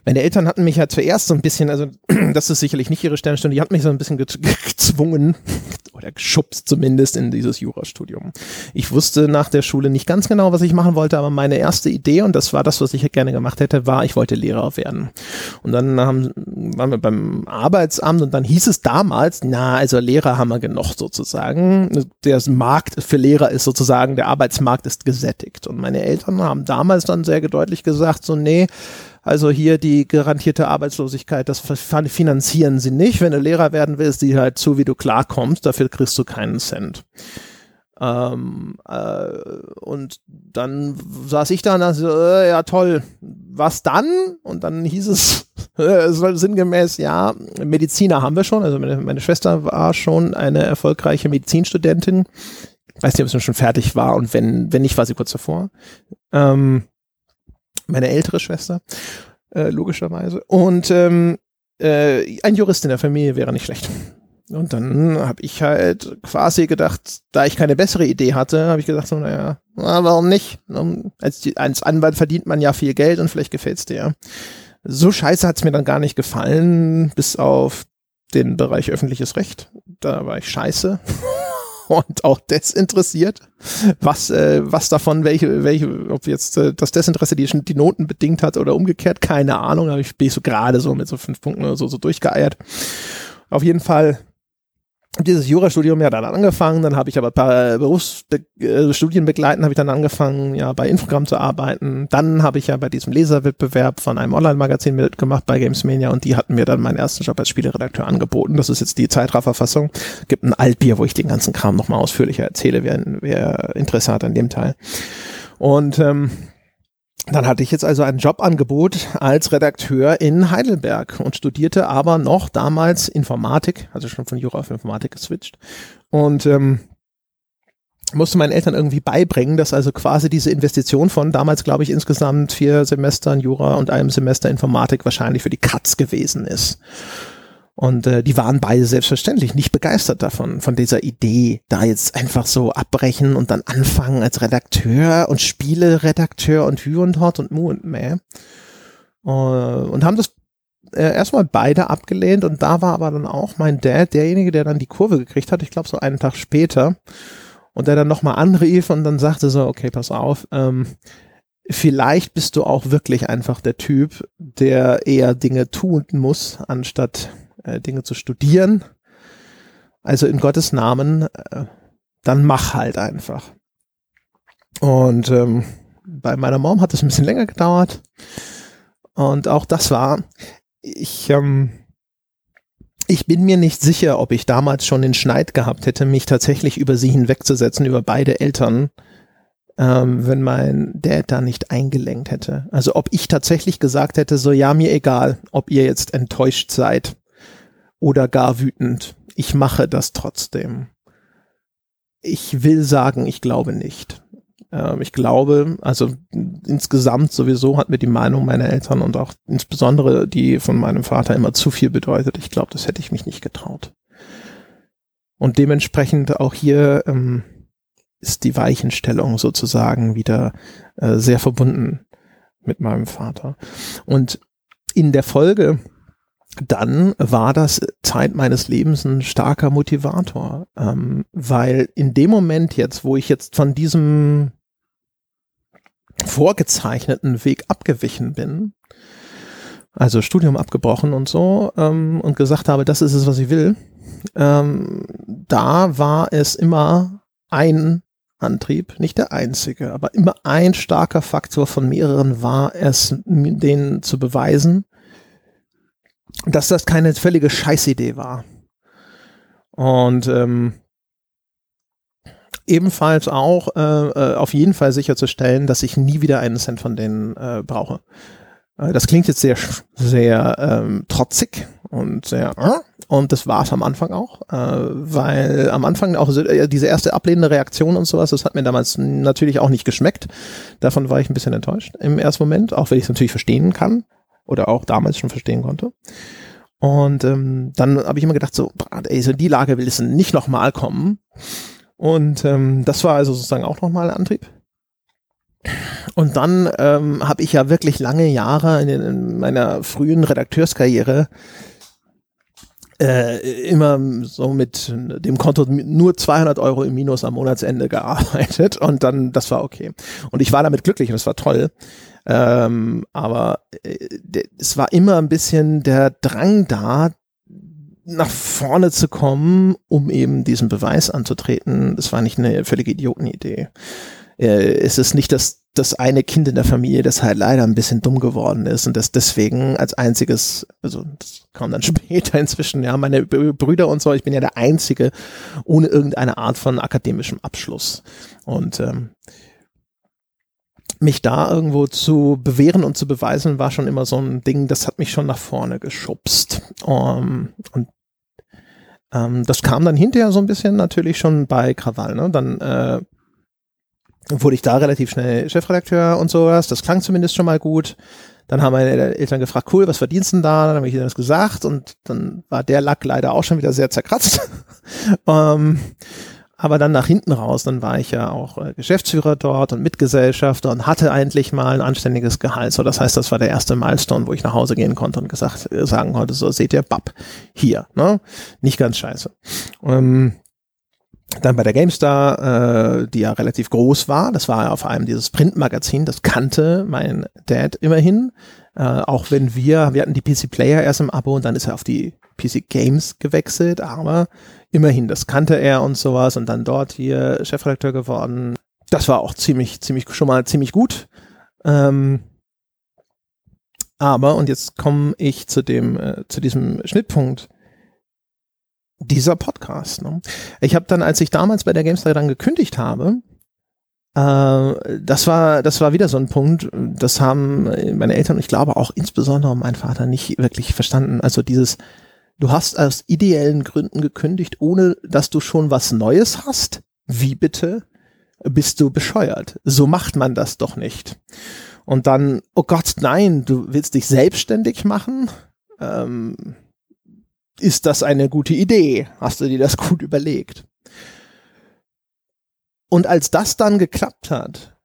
meine Eltern hatten mich ja zuerst so ein bisschen, also das ist sicherlich nicht ihre Sternstunde, die hat mich so ein bisschen gezwungen oder geschubst zumindest in dieses Jurastudium. Ich wusste nach der Schule nicht ganz genau, was ich machen wollte, aber meine erste Idee, und das war das, was ich gerne gemacht hätte, war, ich wollte Lehrer werden. Und dann haben, waren wir beim Arbeitsamt und dann hieß es damals, na, also Lehrer haben wir genug sozusagen. Der Markt für Lehrer ist sozusagen, der Arbeitsmarkt ist gesättigt. Und meine Eltern haben damals dann sehr deutlich gesagt, so, nee, also hier die garantierte Arbeitslosigkeit, das finanzieren sie nicht. Wenn du Lehrer werden willst, die halt zu, wie du klarkommst, dafür kriegst du keinen Cent. Ähm, äh, und dann saß ich da und dachte, äh, ja toll, was dann? Und dann hieß es äh, sinngemäß, ja, Mediziner haben wir schon. Also meine, meine Schwester war schon eine erfolgreiche Medizinstudentin. Weiß nicht, ob sie schon fertig war und wenn, wenn nicht, war sie kurz davor. Ähm, meine ältere Schwester, äh, logischerweise. Und ähm, äh, ein Jurist in der Familie wäre nicht schlecht. Und dann habe ich halt quasi gedacht, da ich keine bessere Idee hatte, habe ich gesagt, so, naja, na, warum nicht? Als, als Anwalt verdient man ja viel Geld und vielleicht gefällt's dir. So scheiße hat's mir dann gar nicht gefallen, bis auf den Bereich öffentliches Recht. Da war ich scheiße und auch desinteressiert. Was, äh, was davon, welche, welche, ob jetzt äh, das Desinteresse die, die Noten bedingt hat oder umgekehrt, keine Ahnung. Da ich, bin so gerade so mit so fünf Punkten oder so, so durchgeeiert. Auf jeden Fall dieses Jurastudium ja dann angefangen, dann habe ich aber paar Berufsstudien begleiten, habe ich dann angefangen, ja, bei Infogramm zu arbeiten. Dann habe ich ja bei diesem Leserwettbewerb von einem Online-Magazin mitgemacht bei Gamesmania und die hatten mir dann meinen ersten Job als Spieleredakteur angeboten. Das ist jetzt die Zeitrafferfassung. Gibt ein Altbier, wo ich den ganzen Kram nochmal ausführlicher erzähle, wer, wer Interesse hat an dem Teil. Und ähm, dann hatte ich jetzt also ein Jobangebot als Redakteur in Heidelberg und studierte aber noch damals Informatik, also schon von Jura auf Informatik geswitcht. Und ähm, musste meinen Eltern irgendwie beibringen, dass also quasi diese Investition von damals, glaube ich, insgesamt vier Semestern Jura und einem Semester Informatik wahrscheinlich für die Katz gewesen ist. Und äh, die waren beide selbstverständlich nicht begeistert davon, von dieser Idee, da jetzt einfach so abbrechen und dann anfangen als Redakteur und Spieleredakteur und Hü und Hort und Mu und Mäh. Uh, und haben das äh, erstmal beide abgelehnt und da war aber dann auch mein Dad derjenige, der dann die Kurve gekriegt hat, ich glaube so einen Tag später und der dann nochmal anrief und dann sagte so, okay, pass auf, ähm, vielleicht bist du auch wirklich einfach der Typ, der eher Dinge tun muss, anstatt äh, Dinge zu studieren. Also in Gottes Namen, äh, dann mach halt einfach. Und ähm, bei meiner Mom hat es ein bisschen länger gedauert. Und auch das war, ich, ähm, ich bin mir nicht sicher, ob ich damals schon den Schneid gehabt hätte, mich tatsächlich über sie hinwegzusetzen, über beide Eltern, ähm, wenn mein Dad da nicht eingelenkt hätte. Also ob ich tatsächlich gesagt hätte, so ja, mir egal, ob ihr jetzt enttäuscht seid oder gar wütend. Ich mache das trotzdem. Ich will sagen, ich glaube nicht. Ähm, ich glaube, also insgesamt sowieso hat mir die Meinung meiner Eltern und auch insbesondere die von meinem Vater immer zu viel bedeutet. Ich glaube, das hätte ich mich nicht getraut. Und dementsprechend auch hier ähm, ist die Weichenstellung sozusagen wieder äh, sehr verbunden mit meinem Vater. Und in der Folge dann war das Zeit meines Lebens ein starker Motivator, ähm, weil in dem Moment jetzt, wo ich jetzt von diesem vorgezeichneten Weg abgewichen bin also Studium abgebrochen und so ähm, und gesagt habe, das ist es, was ich will, ähm, da war es immer ein Antrieb, nicht der einzige, aber immer ein starker Faktor von mehreren war es, denen zu beweisen, dass das keine völlige Scheißidee war. Und ähm, ebenfalls auch äh, äh, auf jeden Fall sicherzustellen, dass ich nie wieder einen Cent von denen äh, brauche. Äh, das klingt jetzt sehr, sehr ähm, trotzig und sehr, äh, und das war es am Anfang auch, äh, weil am Anfang auch äh, diese erste ablehnende Reaktion und sowas, das hat mir damals natürlich auch nicht geschmeckt. Davon war ich ein bisschen enttäuscht im ersten Moment, auch wenn ich es natürlich verstehen kann oder auch damals schon verstehen konnte. Und ähm, dann habe ich immer gedacht, so, ey, so die Lage will es nicht nochmal kommen. Und ähm, das war also sozusagen auch nochmal Antrieb. Und dann ähm, habe ich ja wirklich lange Jahre in, in meiner frühen Redakteurskarriere äh, immer so mit dem Konto nur 200 Euro im Minus am Monatsende gearbeitet und dann, das war okay. Und ich war damit glücklich und das war toll. Ähm, aber äh, es war immer ein bisschen der Drang da, nach vorne zu kommen, um eben diesen Beweis anzutreten. Das war nicht eine völlige Idiotenidee. Äh, es ist nicht das, das eine Kind in der Familie, das halt leider ein bisschen dumm geworden ist und das deswegen als einziges, also das kam dann später inzwischen, ja, meine Brüder und so, ich bin ja der Einzige ohne irgendeine Art von akademischem Abschluss. Und ähm, mich da irgendwo zu bewähren und zu beweisen, war schon immer so ein Ding, das hat mich schon nach vorne geschubst. Um, und ähm, das kam dann hinterher so ein bisschen natürlich schon bei Krawall. Ne? Dann äh, wurde ich da relativ schnell Chefredakteur und sowas. Das klang zumindest schon mal gut. Dann haben meine Eltern gefragt, cool, was verdienst du denn da? Dann habe ich ihnen das gesagt und dann war der Lack leider auch schon wieder sehr zerkratzt. um, ähm, aber dann nach hinten raus, dann war ich ja auch äh, Geschäftsführer dort und Mitgesellschafter und hatte eigentlich mal ein anständiges Gehalt. So, das heißt, das war der erste Milestone, wo ich nach Hause gehen konnte und gesagt, äh, sagen konnte, so seht ihr, bab, hier, ne? Nicht ganz scheiße. Ähm, dann bei der GameStar, äh, die ja relativ groß war, das war ja auf einem dieses Printmagazin, das kannte mein Dad immerhin. Äh, auch wenn wir, wir hatten die PC Player erst im Abo und dann ist er auf die PC Games gewechselt, aber immerhin, das kannte er und sowas und dann dort hier Chefredakteur geworden. Das war auch ziemlich, ziemlich, schon mal ziemlich gut. Ähm, aber, und jetzt komme ich zu dem, äh, zu diesem Schnittpunkt, dieser Podcast. Ne? Ich habe dann, als ich damals bei der GameStar dann gekündigt habe, äh, das war, das war wieder so ein Punkt, das haben meine Eltern ich glaube auch insbesondere mein Vater nicht wirklich verstanden. Also dieses, Du hast aus ideellen Gründen gekündigt, ohne dass du schon was Neues hast? Wie bitte? Bist du bescheuert? So macht man das doch nicht. Und dann, oh Gott, nein, du willst dich selbstständig machen? Ähm, ist das eine gute Idee? Hast du dir das gut überlegt? Und als das dann geklappt hat,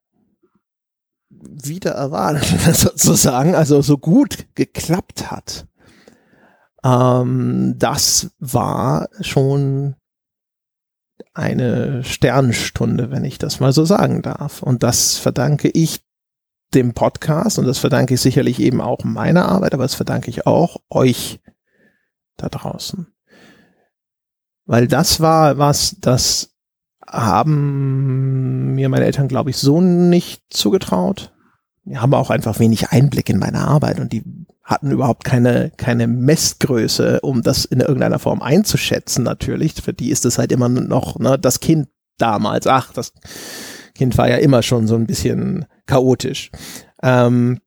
wieder erwartet sozusagen, also so gut geklappt hat, ähm, das war schon eine Sternstunde, wenn ich das mal so sagen darf. Und das verdanke ich dem Podcast und das verdanke ich sicherlich eben auch meiner Arbeit, aber das verdanke ich auch euch da draußen. Weil das war was, das haben mir meine Eltern, glaube ich, so nicht zugetraut. Die haben auch einfach wenig Einblick in meine Arbeit und die hatten überhaupt keine, keine Messgröße, um das in irgendeiner Form einzuschätzen, natürlich. Für die ist es halt immer noch ne, das Kind damals. Ach, das Kind war ja immer schon so ein bisschen chaotisch. Ähm,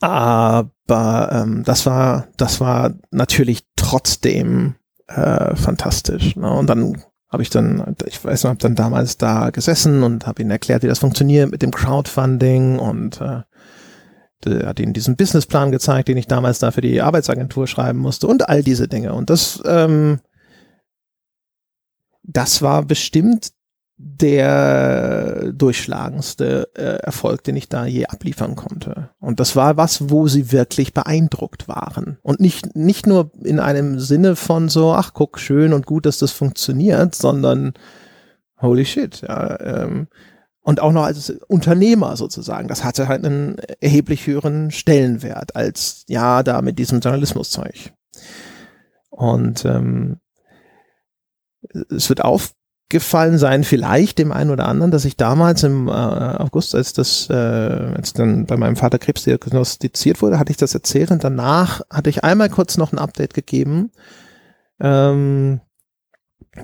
aber ähm, das war, das war natürlich trotzdem äh, fantastisch. Ne? Und dann habe ich dann, ich weiß noch, habe dann damals da gesessen und habe ihnen erklärt, wie das funktioniert mit dem Crowdfunding und äh, der hat ihnen diesen Businessplan gezeigt, den ich damals da für die Arbeitsagentur schreiben musste und all diese Dinge. Und das, ähm, das war bestimmt der durchschlagendste äh, Erfolg, den ich da je abliefern konnte. Und das war was, wo sie wirklich beeindruckt waren. Und nicht, nicht nur in einem Sinne von so, ach guck, schön und gut, dass das funktioniert, sondern holy shit, ja, ähm, Und auch noch als Unternehmer sozusagen. Das hatte halt einen erheblich höheren Stellenwert als ja da mit diesem Journalismuszeug. Und ähm, es wird aufgefallen sein, vielleicht dem einen oder anderen, dass ich damals im äh, August, als das, äh, als dann bei meinem Vater Krebs diagnostiziert wurde, hatte ich das erzählt und danach hatte ich einmal kurz noch ein Update gegeben, ähm,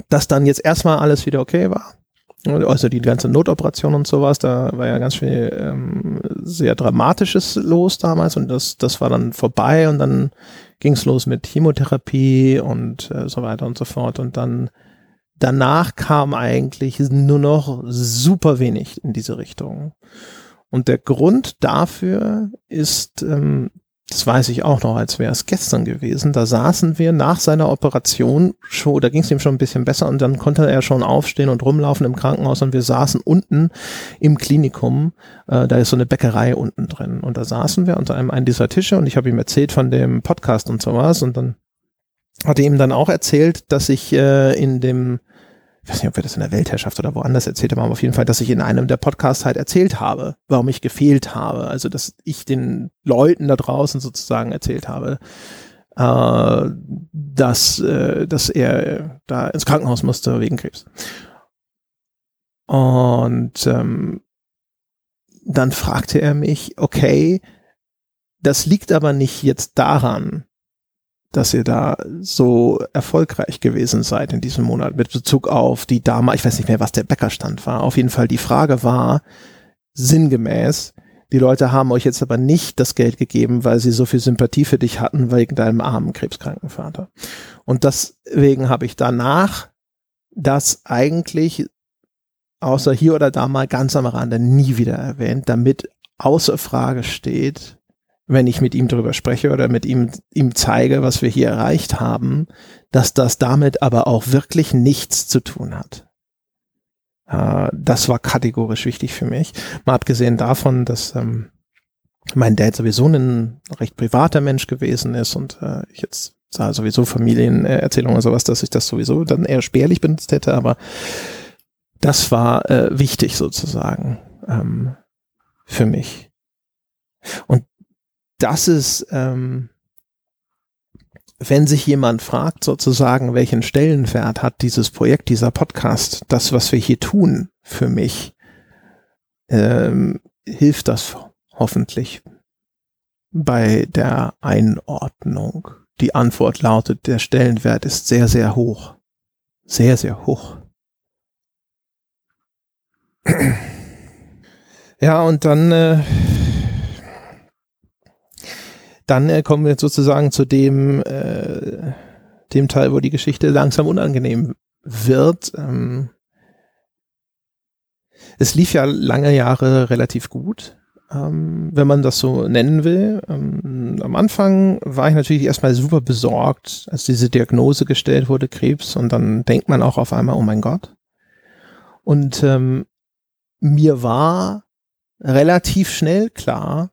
dass dann jetzt erstmal alles wieder okay war. Also die ganze Notoperation und sowas, da war ja ganz viel ähm, sehr Dramatisches los damals und das, das war dann vorbei und dann ging's los mit Chemotherapie und äh, so weiter und so fort. Und dann danach kam eigentlich nur noch super wenig in diese Richtung. Und der Grund dafür ist, ähm, das weiß ich auch noch, als wäre es gestern gewesen, da saßen wir nach seiner Operation schon, da ging es ihm schon ein bisschen besser und dann konnte er schon aufstehen und rumlaufen im Krankenhaus und wir saßen unten im Klinikum, äh, da ist so eine Bäckerei unten drin. Und da saßen wir unter einem, einen dieser Tische und ich habe ihm erzählt von dem Podcast und sowas und dann hat er ihm dann auch erzählt, dass ich äh, in dem ich weiß nicht, ob wir das in der Weltherrschaft oder woanders erzählt haben, aber auf jeden Fall, dass ich in einem der Podcasts halt erzählt habe, warum ich gefehlt habe. Also, dass ich den Leuten da draußen sozusagen erzählt habe, äh, dass, äh, dass er da ins Krankenhaus musste wegen Krebs. Und ähm, dann fragte er mich, okay, das liegt aber nicht jetzt daran, dass ihr da so erfolgreich gewesen seid in diesem Monat mit Bezug auf die Dame, ich weiß nicht mehr, was der Bäckerstand war. Auf jeden Fall die Frage war sinngemäß, die Leute haben euch jetzt aber nicht das Geld gegeben, weil sie so viel Sympathie für dich hatten wegen deinem armen krebskranken Vater. Und deswegen habe ich danach das eigentlich außer hier oder da mal ganz am Rande nie wieder erwähnt, damit außer Frage steht, wenn ich mit ihm darüber spreche oder mit ihm, ihm zeige, was wir hier erreicht haben, dass das damit aber auch wirklich nichts zu tun hat. Äh, das war kategorisch wichtig für mich. Mal abgesehen davon, dass ähm, mein Dad sowieso ein recht privater Mensch gewesen ist und äh, ich jetzt sah sowieso Familienerzählungen und sowas, dass ich das sowieso dann eher spärlich benutzt hätte, aber das war äh, wichtig sozusagen ähm, für mich. Und das ist, ähm, wenn sich jemand fragt, sozusagen, welchen Stellenwert hat dieses Projekt, dieser Podcast, das, was wir hier tun, für mich, ähm, hilft das hoffentlich bei der Einordnung. Die Antwort lautet, der Stellenwert ist sehr, sehr hoch. Sehr, sehr hoch. Ja, und dann äh, dann äh, kommen wir jetzt sozusagen zu dem, äh, dem Teil, wo die Geschichte langsam unangenehm wird. Ähm, es lief ja lange Jahre relativ gut, ähm, wenn man das so nennen will. Ähm, am Anfang war ich natürlich erstmal super besorgt, als diese Diagnose gestellt wurde, Krebs, und dann denkt man auch auf einmal, oh mein Gott. Und ähm, mir war relativ schnell klar,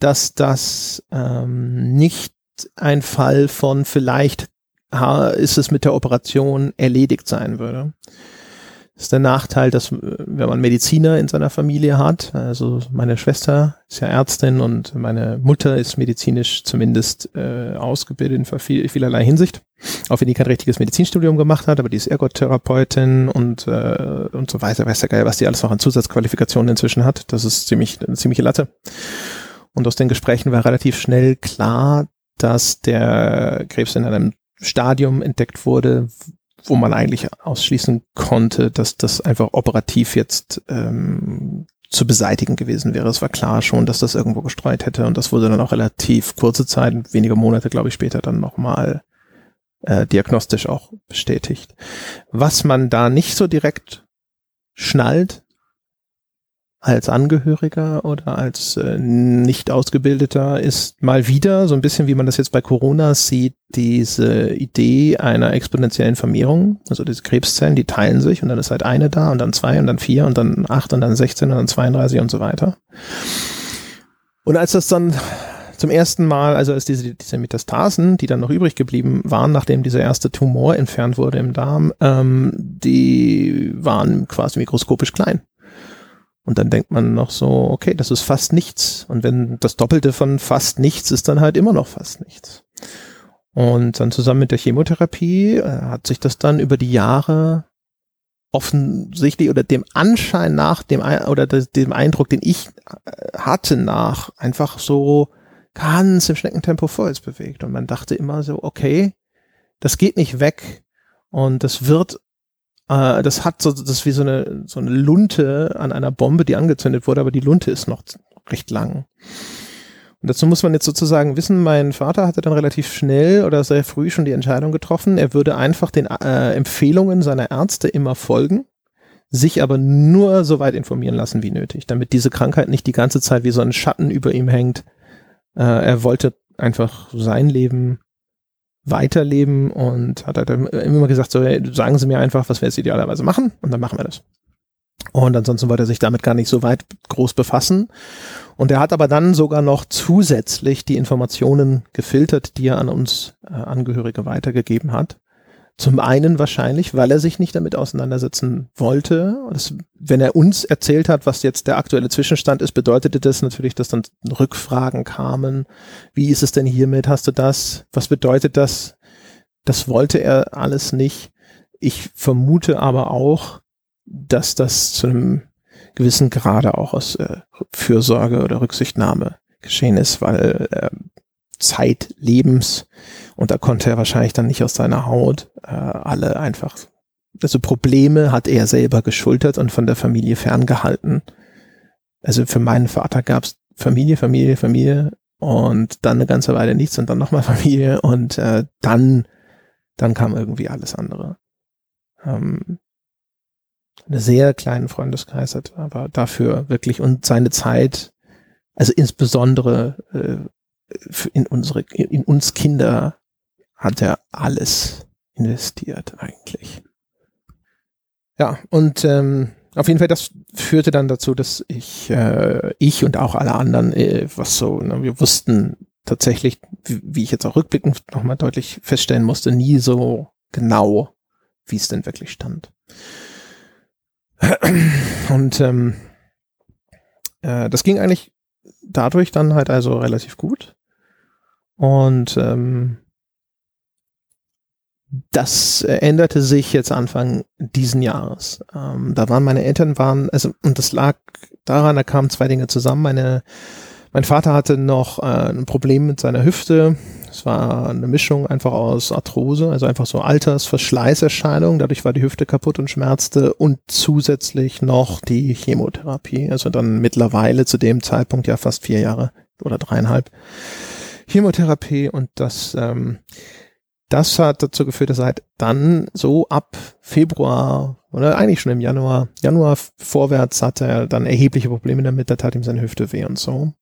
dass das ähm, nicht ein Fall von vielleicht ist es mit der Operation erledigt sein würde. Das ist der Nachteil, dass wenn man Mediziner in seiner Familie hat, also meine Schwester ist ja Ärztin und meine Mutter ist medizinisch zumindest äh, ausgebildet in viel, vielerlei Hinsicht, auch wenn die kein richtiges Medizinstudium gemacht hat, aber die ist Ergotherapeutin und äh, und so weiter, weiß der Geil, was die alles noch an Zusatzqualifikationen inzwischen hat. Das ist ziemlich eine ziemliche Latte. Und aus den Gesprächen war relativ schnell klar, dass der Krebs in einem Stadium entdeckt wurde, wo man eigentlich ausschließen konnte, dass das einfach operativ jetzt ähm, zu beseitigen gewesen wäre. Es war klar schon, dass das irgendwo gestreut hätte und das wurde dann auch relativ kurze Zeit, wenige Monate, glaube ich, später dann nochmal äh, diagnostisch auch bestätigt. Was man da nicht so direkt schnallt, als Angehöriger oder als äh, nicht ausgebildeter ist mal wieder so ein bisschen, wie man das jetzt bei Corona sieht, diese Idee einer exponentiellen Vermehrung. Also diese Krebszellen, die teilen sich und dann ist halt eine da und dann zwei und dann vier und dann acht und dann 16 und dann 32 und so weiter. Und als das dann zum ersten Mal, also als diese, diese Metastasen, die dann noch übrig geblieben waren, nachdem dieser erste Tumor entfernt wurde im Darm, ähm, die waren quasi mikroskopisch klein. Und dann denkt man noch so, okay, das ist fast nichts. Und wenn das Doppelte von fast nichts ist, dann halt immer noch fast nichts. Und dann zusammen mit der Chemotherapie äh, hat sich das dann über die Jahre offensichtlich oder dem Anschein nach, dem oder dem Eindruck, den ich äh, hatte nach, einfach so ganz im Schneckentempo vorwärts bewegt. Und man dachte immer so, okay, das geht nicht weg und das wird, äh, das hat so, das ist wie so eine, so eine Lunte an einer Bombe, die angezündet wurde, aber die Lunte ist noch recht lang. Und dazu muss man jetzt sozusagen wissen, mein Vater hatte dann relativ schnell oder sehr früh schon die Entscheidung getroffen, er würde einfach den äh, Empfehlungen seiner Ärzte immer folgen, sich aber nur so weit informieren lassen wie nötig, damit diese Krankheit nicht die ganze Zeit wie so ein Schatten über ihm hängt. Äh, er wollte einfach sein Leben weiterleben und hat halt immer gesagt, so, hey, sagen Sie mir einfach, was wir jetzt idealerweise machen und dann machen wir das. Und ansonsten wollte er sich damit gar nicht so weit groß befassen. Und er hat aber dann sogar noch zusätzlich die Informationen gefiltert, die er an uns äh, Angehörige weitergegeben hat. Zum einen wahrscheinlich, weil er sich nicht damit auseinandersetzen wollte. Das, wenn er uns erzählt hat, was jetzt der aktuelle Zwischenstand ist, bedeutete das natürlich, dass dann Rückfragen kamen. Wie ist es denn hiermit? Hast du das? Was bedeutet das? Das wollte er alles nicht. Ich vermute aber auch, dass das zu einem gewissen Grade auch aus äh, Fürsorge oder Rücksichtnahme geschehen ist, weil äh, Zeit Lebens und da konnte er wahrscheinlich dann nicht aus seiner Haut äh, alle einfach, also Probleme hat er selber geschultert und von der Familie ferngehalten. Also für meinen Vater gab es Familie, Familie, Familie und dann eine ganze Weile nichts und dann nochmal Familie und äh, dann, dann kam irgendwie alles andere. Ähm, eine sehr kleinen Freundeskreis hat, aber dafür wirklich und seine Zeit, also insbesondere äh, in unsere, in uns Kinder hat er alles investiert eigentlich. Ja, und ähm, auf jeden Fall, das führte dann dazu, dass ich, äh, ich und auch alle anderen, äh, was so, ne, wir wussten tatsächlich, wie, wie ich jetzt auch rückblickend nochmal deutlich feststellen musste, nie so genau, wie es denn wirklich stand. Und ähm, äh, das ging eigentlich dadurch dann halt also relativ gut. Und ähm, das änderte sich jetzt Anfang diesen Jahres. Ähm, da waren meine Eltern waren, also und das lag daran, da kamen zwei Dinge zusammen. Meine, mein Vater hatte noch äh, ein Problem mit seiner Hüfte. Es war eine Mischung einfach aus Arthrose, also einfach so Altersverschleißerscheinung. Dadurch war die Hüfte kaputt und schmerzte und zusätzlich noch die Chemotherapie. Also dann mittlerweile zu dem Zeitpunkt ja fast vier Jahre oder dreieinhalb Chemotherapie und das, ähm, das hat dazu geführt, dass er halt dann so ab Februar oder eigentlich schon im Januar, Januar vorwärts hatte er dann erhebliche Probleme damit, da tat ihm seine Hüfte weh und so.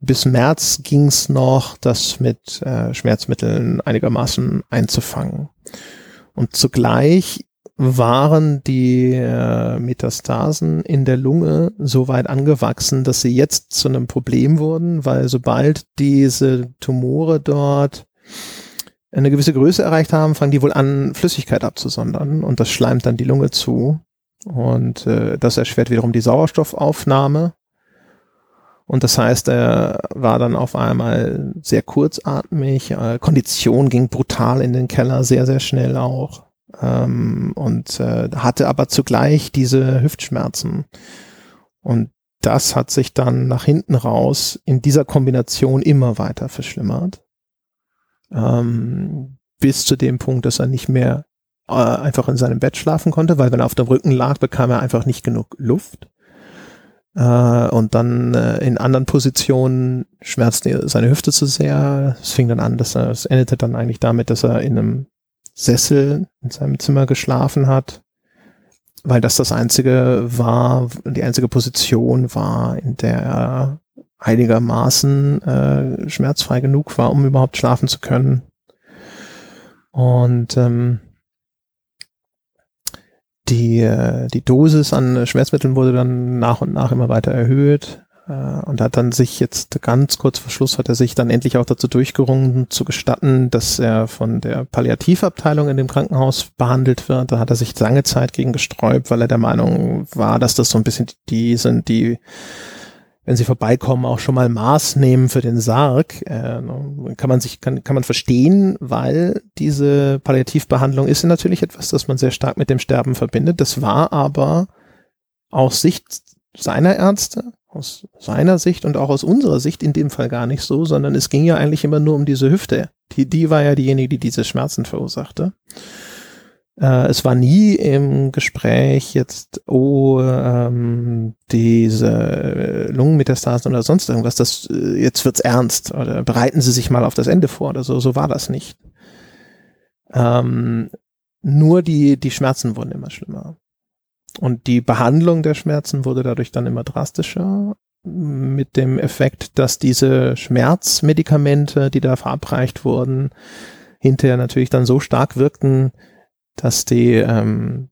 Bis März ging's noch, das mit äh, Schmerzmitteln einigermaßen einzufangen. Und zugleich waren die äh, Metastasen in der Lunge so weit angewachsen, dass sie jetzt zu einem Problem wurden, weil sobald diese Tumore dort eine gewisse Größe erreicht haben, fangen die wohl an, Flüssigkeit abzusondern. Und das schleimt dann die Lunge zu. Und äh, das erschwert wiederum die Sauerstoffaufnahme. Und das heißt, er war dann auf einmal sehr kurzatmig, äh, Kondition ging brutal in den Keller, sehr, sehr schnell auch. Ähm, und äh, hatte aber zugleich diese Hüftschmerzen. Und das hat sich dann nach hinten raus in dieser Kombination immer weiter verschlimmert. Ähm, bis zu dem Punkt, dass er nicht mehr äh, einfach in seinem Bett schlafen konnte, weil wenn er auf dem Rücken lag, bekam er einfach nicht genug Luft. Äh, und dann äh, in anderen Positionen schmerzte seine Hüfte zu sehr. Es fing dann an, dass er, es endete dann eigentlich damit, dass er in einem Sessel in seinem Zimmer geschlafen hat, weil das das einzige war, die einzige Position war, in der er einigermaßen äh, schmerzfrei genug war, um überhaupt schlafen zu können. Und ähm, die, äh, die Dosis an Schmerzmitteln wurde dann nach und nach immer weiter erhöht. Äh, und hat dann sich jetzt ganz kurz vor Schluss hat er sich dann endlich auch dazu durchgerungen zu gestatten, dass er von der Palliativabteilung in dem Krankenhaus behandelt wird. Da hat er sich lange Zeit gegen gesträubt, weil er der Meinung war, dass das so ein bisschen die sind, die wenn sie vorbeikommen, auch schon mal Maß nehmen für den Sarg. Äh, kann man sich, kann, kann man verstehen, weil diese Palliativbehandlung ist natürlich etwas, das man sehr stark mit dem Sterben verbindet. Das war aber aus Sicht seiner Ärzte aus seiner Sicht und auch aus unserer Sicht in dem Fall gar nicht so, sondern es ging ja eigentlich immer nur um diese Hüfte. Die, die war ja diejenige, die diese Schmerzen verursachte. Äh, es war nie im Gespräch jetzt, oh, ähm, diese Lungenmetastasen oder sonst irgendwas, das, äh, jetzt wird's ernst oder bereiten Sie sich mal auf das Ende vor oder so, so war das nicht. Ähm, nur die, die Schmerzen wurden immer schlimmer. Und die Behandlung der Schmerzen wurde dadurch dann immer drastischer mit dem Effekt, dass diese Schmerzmedikamente, die da verabreicht wurden, hinterher natürlich dann so stark wirkten, dass die ähm,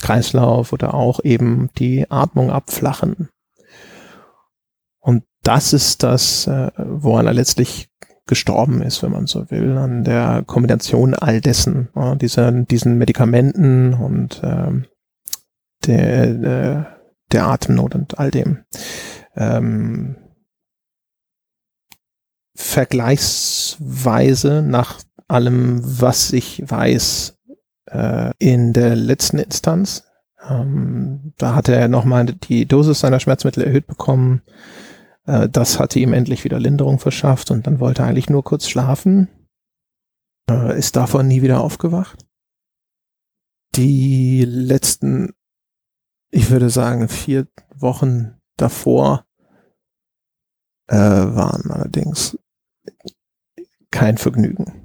Kreislauf oder auch eben die Atmung abflachen. Und das ist das, äh, woran er letztlich gestorben ist, wenn man so will, an der Kombination all dessen, ja, dieser, diesen Medikamenten und ähm, der, äh, der Atemnot und all dem. Ähm, vergleichsweise nach allem, was ich weiß, äh, in der letzten Instanz. Ähm, da hatte er nochmal die Dosis seiner Schmerzmittel erhöht bekommen. Äh, das hatte ihm endlich wieder Linderung verschafft und dann wollte er eigentlich nur kurz schlafen. Äh, ist davon nie wieder aufgewacht. Die letzten ich würde sagen, vier Wochen davor äh, waren allerdings kein Vergnügen.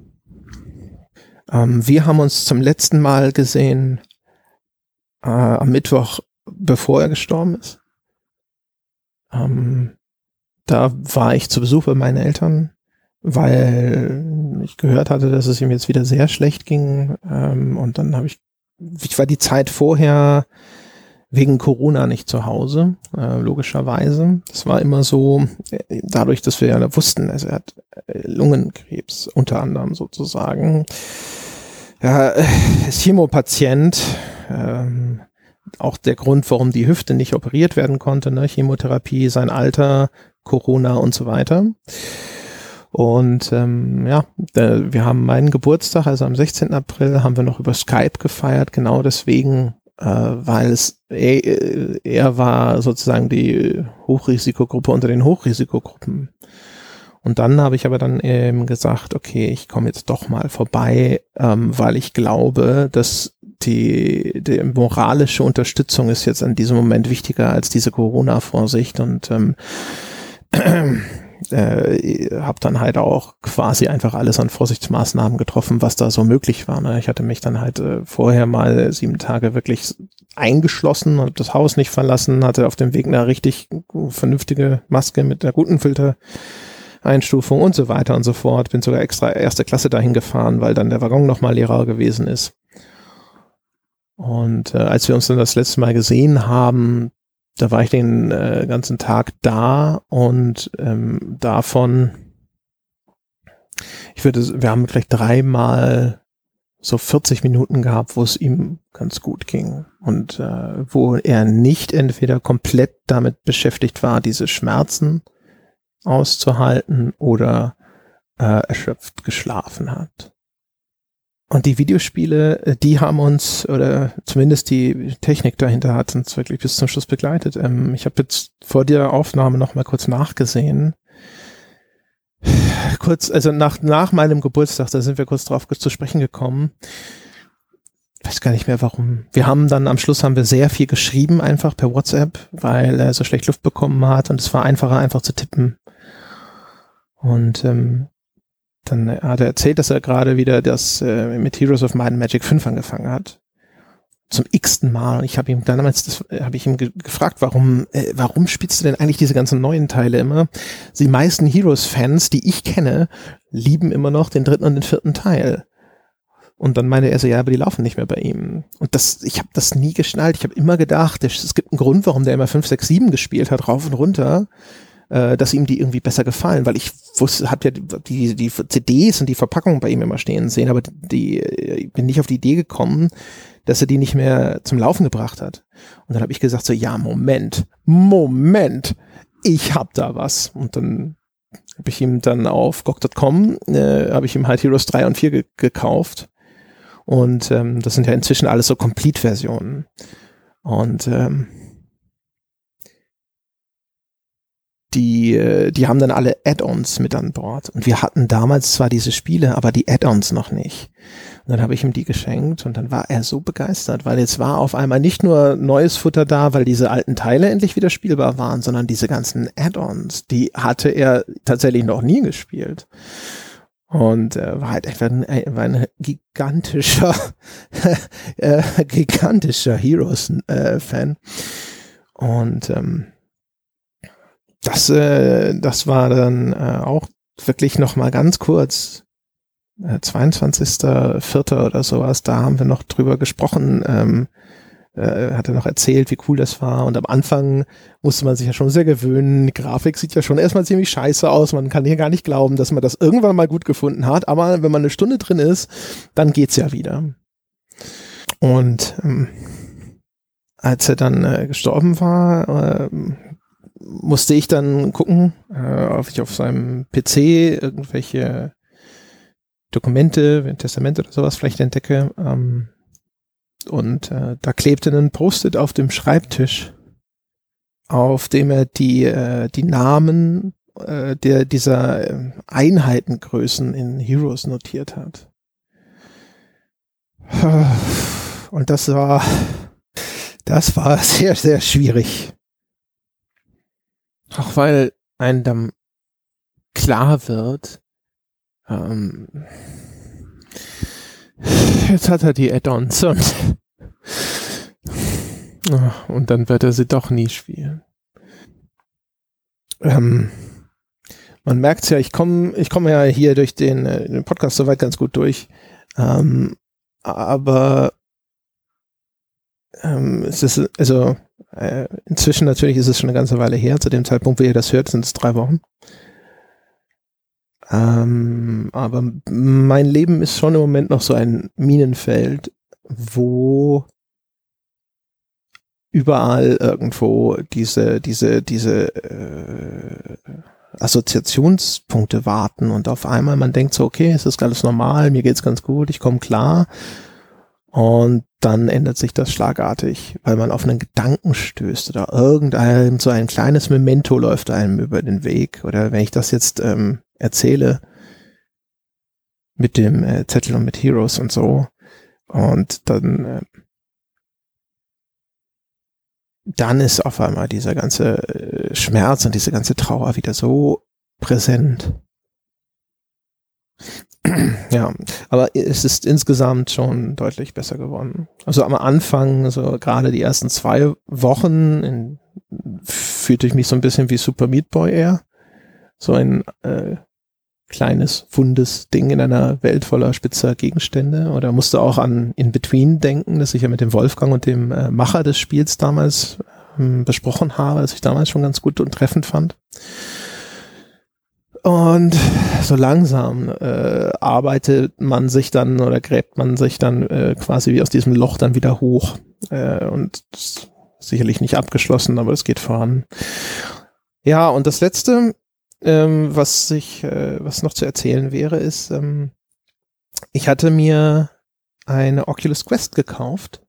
Ähm, wir haben uns zum letzten Mal gesehen äh, am Mittwoch, bevor er gestorben ist. Ähm, da war ich zu Besuch bei meinen Eltern, weil ich gehört hatte, dass es ihm jetzt wieder sehr schlecht ging. Ähm, und dann habe ich, ich war die Zeit vorher wegen Corona nicht zu Hause, äh, logischerweise. Das war immer so, äh, dadurch, dass wir ja wussten, also er hat äh, Lungenkrebs unter anderem sozusagen. Ja, äh, ist Chemopatient. Ähm, auch der Grund, warum die Hüfte nicht operiert werden konnte, ne? Chemotherapie, sein Alter, Corona und so weiter. Und ähm, ja, wir haben meinen Geburtstag, also am 16. April, haben wir noch über Skype gefeiert, genau deswegen, äh, weil es er, er war sozusagen die Hochrisikogruppe unter den Hochrisikogruppen. Und dann habe ich aber dann eben gesagt, okay, ich komme jetzt doch mal vorbei, ähm, weil ich glaube, dass die, die moralische Unterstützung ist jetzt in diesem Moment wichtiger als diese Corona-Vorsicht und ähm, äh, habe dann halt auch quasi einfach alles an Vorsichtsmaßnahmen getroffen, was da so möglich war. Ne? Ich hatte mich dann halt äh, vorher mal sieben Tage wirklich eingeschlossen, habe das Haus nicht verlassen, hatte auf dem Weg eine richtig vernünftige Maske mit einer guten Filtereinstufung und so weiter und so fort. Bin sogar extra erste Klasse dahin gefahren, weil dann der Waggon nochmal leerer gewesen ist. Und äh, als wir uns dann das letzte Mal gesehen haben, da war ich den äh, ganzen Tag da und ähm, davon, ich würde, wir haben vielleicht dreimal so 40 Minuten gehabt, wo es ihm ganz gut ging und äh, wo er nicht entweder komplett damit beschäftigt war, diese Schmerzen auszuhalten oder äh, erschöpft geschlafen hat. Und die Videospiele, äh, die haben uns, oder zumindest die Technik dahinter hat uns wirklich bis zum Schluss begleitet. Ähm, ich habe jetzt vor der Aufnahme noch mal kurz nachgesehen. Kurz, also nach, nach meinem Geburtstag, da sind wir kurz drauf zu sprechen gekommen. Ich weiß gar nicht mehr warum. Wir haben dann am Schluss haben wir sehr viel geschrieben, einfach per WhatsApp, weil er so schlecht Luft bekommen hat und es war einfacher, einfach zu tippen. Und ähm, dann hat er erzählt, dass er gerade wieder das äh, mit Heroes of Might and Magic 5 angefangen hat. Zum x-ten Mal. Und ich habe ihm damals, das habe ich ihm ge gefragt, warum, äh, warum spielst du denn eigentlich diese ganzen neuen Teile immer? Die meisten Heroes-Fans, die ich kenne, lieben immer noch den dritten und den vierten Teil. Und dann meinte er so, ja, aber die laufen nicht mehr bei ihm. Und das, ich habe das nie geschnallt. Ich habe immer gedacht, es gibt einen Grund, warum der immer 5, 6, 7 gespielt hat, rauf und runter, äh, dass ihm die irgendwie besser gefallen, weil ich wusste, hab ja die, die CDs und die Verpackungen bei ihm immer stehen sehen, aber die, ich bin nicht auf die Idee gekommen, dass er die nicht mehr zum Laufen gebracht hat. Und dann habe ich gesagt so, ja, Moment, Moment, ich hab da was. Und dann habe ich ihm dann auf GOG.com, äh, habe ich ihm halt Heroes 3 und 4 ge gekauft. Und ähm, das sind ja inzwischen alles so Complete-Versionen. Und ähm, die, äh, die haben dann alle Add-ons mit an Bord. Und wir hatten damals zwar diese Spiele, aber die Add-ons noch nicht. Und dann habe ich ihm die geschenkt und dann war er so begeistert, weil jetzt war auf einmal nicht nur neues Futter da, weil diese alten Teile endlich wieder spielbar waren, sondern diese ganzen Add-ons, die hatte er tatsächlich noch nie gespielt. Und äh, war halt einfach ein, war ein gigantischer, äh, gigantischer Heroes-Fan. Äh, und ähm, das, äh, das war dann äh, auch wirklich noch mal ganz kurz, äh, 22.04. oder sowas, da haben wir noch drüber gesprochen, ähm, äh, hat er noch erzählt, wie cool das war. Und am Anfang musste man sich ja schon sehr gewöhnen. Die Grafik sieht ja schon erstmal ziemlich scheiße aus. Man kann hier gar nicht glauben, dass man das irgendwann mal gut gefunden hat. Aber wenn man eine Stunde drin ist, dann geht's ja wieder. Und ähm, als er dann äh, gestorben war, äh, musste ich dann gucken, äh, ob ich auf seinem PC irgendwelche Dokumente, Testamente oder sowas vielleicht entdecke. Ähm, und äh, da klebte ein Post-it auf dem Schreibtisch, auf dem er die, äh, die Namen äh, der, dieser äh, Einheitengrößen in Heroes notiert hat. Und das war, das war sehr, sehr schwierig. Auch weil einem dann klar wird, ähm, jetzt hat er die Add-ons und, und dann wird er sie doch nie spielen. Ähm, man merkt ja, ich komme ich komme ja hier durch den, äh, den Podcast soweit ganz gut durch. Ähm, aber ähm, es ist, also äh, inzwischen natürlich ist es schon eine ganze Weile her. Zu dem Zeitpunkt, wo ihr das hört, sind es drei Wochen. Ähm, aber mein Leben ist schon im Moment noch so ein Minenfeld, wo überall irgendwo diese, diese, diese äh, Assoziationspunkte warten und auf einmal man denkt so, okay, es ist alles normal, mir geht's ganz gut, ich komme klar und dann ändert sich das schlagartig, weil man auf einen Gedanken stößt oder irgendein, so ein kleines Memento läuft einem über den Weg. Oder wenn ich das jetzt ähm, erzähle mit dem äh, Zettel und mit Heroes und so, und dann, äh, dann ist auf einmal dieser ganze äh, Schmerz und diese ganze Trauer wieder so präsent. Ja, aber es ist insgesamt schon deutlich besser geworden. Also am Anfang, so gerade die ersten zwei Wochen, in, fühlte ich mich so ein bisschen wie Super Meat Boy eher. So ein äh, kleines, fundes Ding in einer Welt voller spitzer Gegenstände. Oder musste auch an In Between denken, das ich ja mit dem Wolfgang und dem äh, Macher des Spiels damals ähm, besprochen habe, das ich damals schon ganz gut und treffend fand. Und so langsam äh, arbeitet man sich dann oder gräbt man sich dann äh, quasi wie aus diesem Loch dann wieder hoch. Äh, und sicherlich nicht abgeschlossen, aber es geht voran. Ja, und das letzte, ähm, was ich, äh, was noch zu erzählen wäre, ist, ähm, ich hatte mir eine Oculus Quest gekauft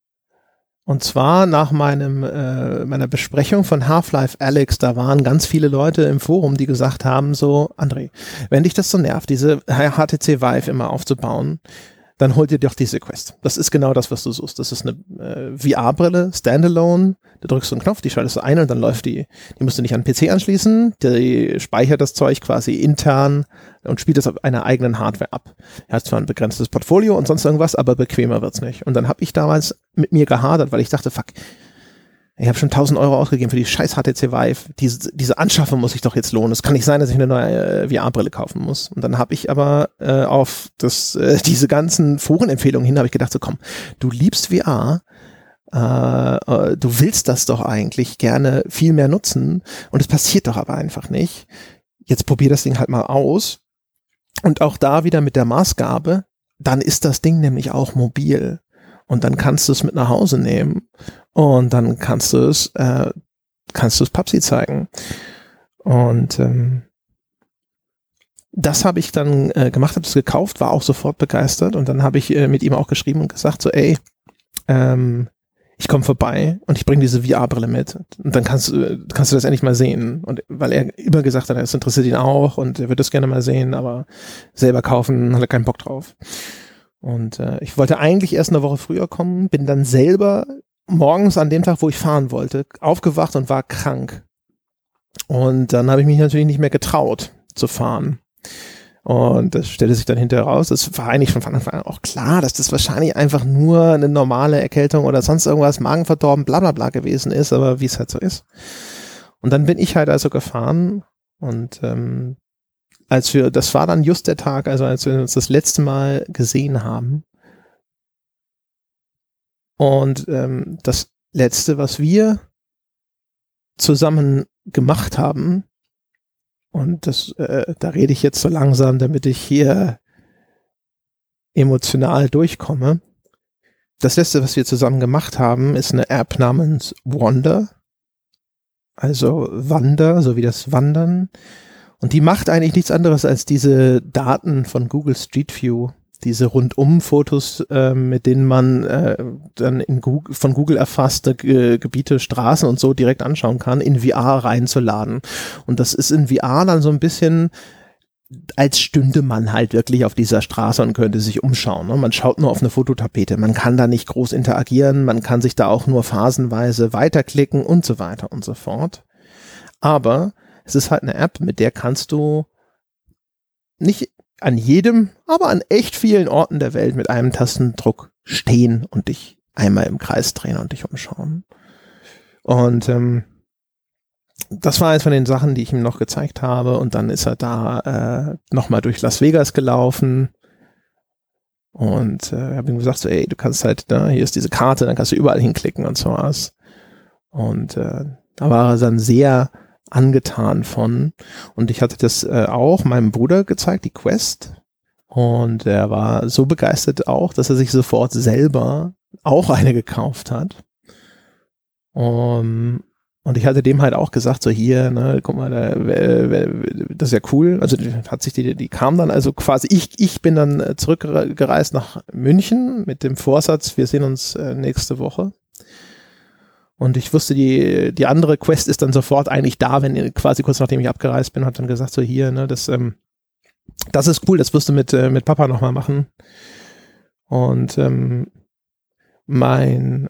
und zwar nach meinem, äh, meiner Besprechung von Half-Life Alex, da waren ganz viele Leute im Forum, die gesagt haben, so, André, wenn dich das so nervt, diese HTC Vive immer aufzubauen, dann hol dir doch diese Quest. Das ist genau das, was du suchst. Das ist eine äh, VR-Brille, Standalone. Da drückst du einen Knopf, die schaltest du ein und dann läuft die. Die musst du nicht an den PC anschließen. Die speichert das Zeug quasi intern und spielt es auf einer eigenen Hardware ab. Er hat zwar ein begrenztes Portfolio und sonst irgendwas, aber bequemer wird's nicht. Und dann habe ich damals mit mir gehadert, weil ich dachte, fuck, ich habe schon 1000 Euro ausgegeben für die scheiß HTC Vive. Diese, diese Anschaffung muss sich doch jetzt lohnen. Es kann nicht sein, dass ich eine neue äh, VR-Brille kaufen muss. Und dann habe ich aber äh, auf das, äh, diese ganzen Forenempfehlungen hin, habe ich gedacht, so komm, du liebst VR, äh, äh, du willst das doch eigentlich gerne viel mehr nutzen und es passiert doch aber einfach nicht. Jetzt probier das Ding halt mal aus. Und auch da wieder mit der Maßgabe, dann ist das Ding nämlich auch mobil. Und dann kannst du es mit nach Hause nehmen und dann kannst du es, äh, kannst du es Papsi zeigen. Und ähm, das habe ich dann äh, gemacht, habe es gekauft, war auch sofort begeistert und dann habe ich äh, mit ihm auch geschrieben und gesagt so, ey, ähm, ich komme vorbei und ich bringe diese VR-Brille mit und dann kannst du kannst du das endlich mal sehen und weil er immer gesagt hat, es interessiert ihn auch und er würde das gerne mal sehen, aber selber kaufen hat er keinen Bock drauf. Und äh, ich wollte eigentlich erst eine Woche früher kommen, bin dann selber morgens an dem Tag, wo ich fahren wollte, aufgewacht und war krank. Und dann habe ich mich natürlich nicht mehr getraut zu fahren. Und das stellte sich dann hinterher raus. Das war eigentlich von Anfang an auch klar, dass das wahrscheinlich einfach nur eine normale Erkältung oder sonst irgendwas, Magenverdorben, bla bla bla gewesen ist, aber wie es halt so ist. Und dann bin ich halt also gefahren und ähm, als wir, das war dann just der Tag, also als wir uns das letzte Mal gesehen haben, und ähm, das letzte, was wir zusammen gemacht haben, und das, äh, da rede ich jetzt so langsam, damit ich hier emotional durchkomme. Das letzte, was wir zusammen gemacht haben, ist eine App namens Wander. Also Wander, so wie das Wandern. Und die macht eigentlich nichts anderes als diese Daten von Google Street View diese Rundum-Fotos, äh, mit denen man äh, dann in Google, von Google erfasste äh, Gebiete, Straßen und so direkt anschauen kann, in VR reinzuladen. Und das ist in VR dann so ein bisschen als stünde man halt wirklich auf dieser Straße und könnte sich umschauen. Ne? Man schaut nur auf eine Fototapete, man kann da nicht groß interagieren, man kann sich da auch nur phasenweise weiterklicken und so weiter und so fort. Aber es ist halt eine App, mit der kannst du nicht an jedem, aber an echt vielen Orten der Welt mit einem Tastendruck stehen und dich einmal im Kreis drehen und dich umschauen. Und ähm, das war eins von den Sachen, die ich ihm noch gezeigt habe. Und dann ist er da äh, nochmal durch Las Vegas gelaufen. Und äh, habe ihm gesagt, so, ey, du kannst halt, ne, hier ist diese Karte, dann kannst du überall hinklicken und so was. Und äh, da war er dann sehr angetan von. Und ich hatte das äh, auch meinem Bruder gezeigt, die Quest. Und er war so begeistert auch, dass er sich sofort selber auch eine gekauft hat. Um, und ich hatte dem halt auch gesagt, so hier, ne, guck mal, da, das ist ja cool. Also hat sich die, die kam dann also quasi, ich, ich bin dann äh, zurückgereist nach München mit dem Vorsatz, wir sehen uns äh, nächste Woche. Und ich wusste, die, die andere Quest ist dann sofort eigentlich da, wenn quasi kurz nachdem ich abgereist bin, hat dann gesagt, so hier, ne, das, ähm, das ist cool, das wirst du mit, äh, mit Papa nochmal machen. Und ähm, mein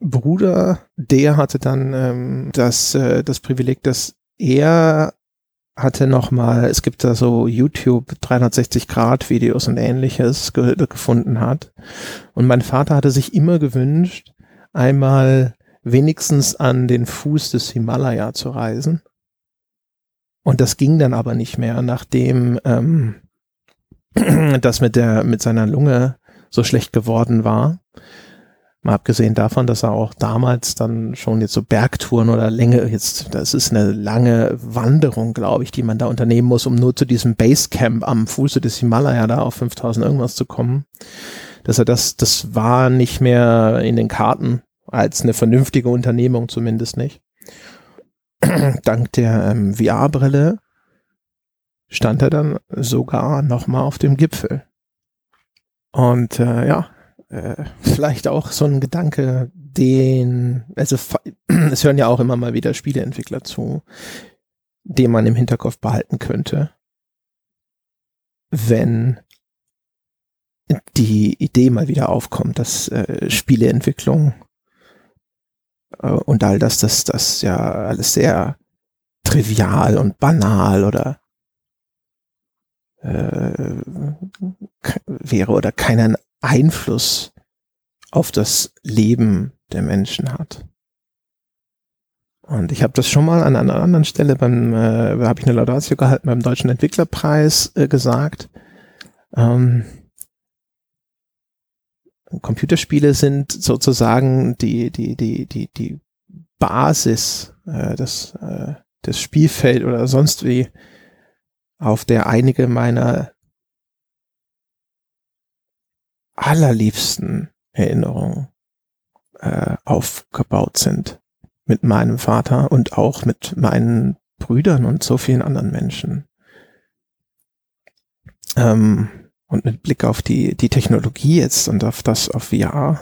Bruder, der hatte dann ähm, das, äh, das Privileg, dass er hatte nochmal, es gibt da so YouTube 360 Grad Videos und ähnliches ge gefunden hat. Und mein Vater hatte sich immer gewünscht, einmal wenigstens an den Fuß des Himalaya zu reisen. Und das ging dann aber nicht mehr, nachdem ähm, das mit der mit seiner Lunge so schlecht geworden war. Mal abgesehen davon, dass er auch damals dann schon jetzt so Bergtouren oder Länge, jetzt, das ist eine lange Wanderung, glaube ich, die man da unternehmen muss, um nur zu diesem Basecamp am Fuße des Himalaya da auf 5000 irgendwas zu kommen dass er das, das war nicht mehr in den Karten als eine vernünftige Unternehmung zumindest nicht. Dank der ähm, VR-Brille stand er dann sogar nochmal auf dem Gipfel. Und äh, ja, äh, vielleicht auch so ein Gedanke, den, also es hören ja auch immer mal wieder Spieleentwickler zu, den man im Hinterkopf behalten könnte, wenn die Idee mal wieder aufkommt, dass äh, Spieleentwicklung und all das, das, das ja alles sehr trivial und banal oder äh, wäre oder keinen Einfluss auf das Leben der Menschen hat. Und ich habe das schon mal an einer anderen Stelle beim, äh, habe ich eine Laudatio gehalten beim Deutschen Entwicklerpreis äh, gesagt. Ähm, Computerspiele sind sozusagen die, die, die, die, die Basis, äh, des, äh, des Spielfeld oder sonst wie, auf der einige meiner allerliebsten Erinnerungen äh, aufgebaut sind. Mit meinem Vater und auch mit meinen Brüdern und so vielen anderen Menschen. Ähm, und mit Blick auf die, die Technologie jetzt und auf das, auf VR.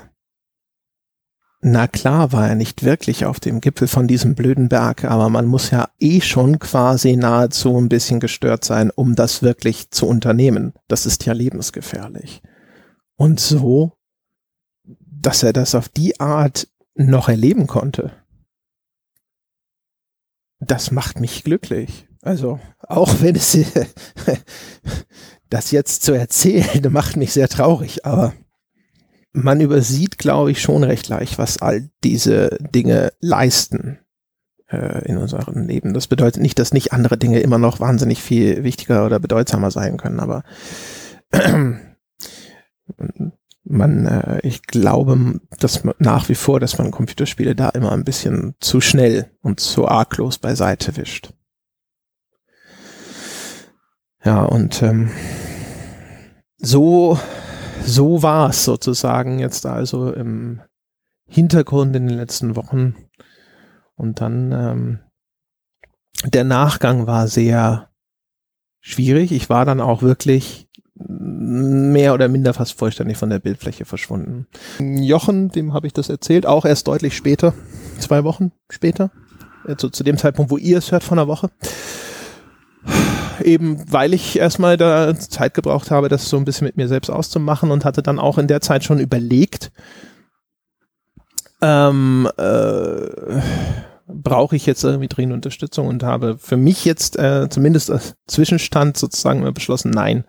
Na klar war er nicht wirklich auf dem Gipfel von diesem blöden Berg, aber man muss ja eh schon quasi nahezu ein bisschen gestört sein, um das wirklich zu unternehmen. Das ist ja lebensgefährlich. Und so, dass er das auf die Art noch erleben konnte, das macht mich glücklich. Also, auch wenn es das jetzt zu erzählen, macht mich sehr traurig, aber man übersieht, glaube ich, schon recht leicht, was all diese Dinge leisten äh, in unserem Leben. Das bedeutet nicht, dass nicht andere Dinge immer noch wahnsinnig viel wichtiger oder bedeutsamer sein können, aber man, äh, ich glaube, dass man nach wie vor, dass man Computerspiele da immer ein bisschen zu schnell und zu arglos beiseite wischt. Ja, und ähm, so, so war es sozusagen jetzt also im Hintergrund in den letzten Wochen. Und dann ähm, der Nachgang war sehr schwierig. Ich war dann auch wirklich mehr oder minder fast vollständig von der Bildfläche verschwunden. Jochen, dem habe ich das erzählt, auch erst deutlich später, zwei Wochen später, also zu dem Zeitpunkt, wo ihr es hört von der Woche eben weil ich erstmal da Zeit gebraucht habe, das so ein bisschen mit mir selbst auszumachen und hatte dann auch in der Zeit schon überlegt, ähm, äh, brauche ich jetzt irgendwie dringend Unterstützung und habe für mich jetzt äh, zumindest als Zwischenstand sozusagen beschlossen, nein.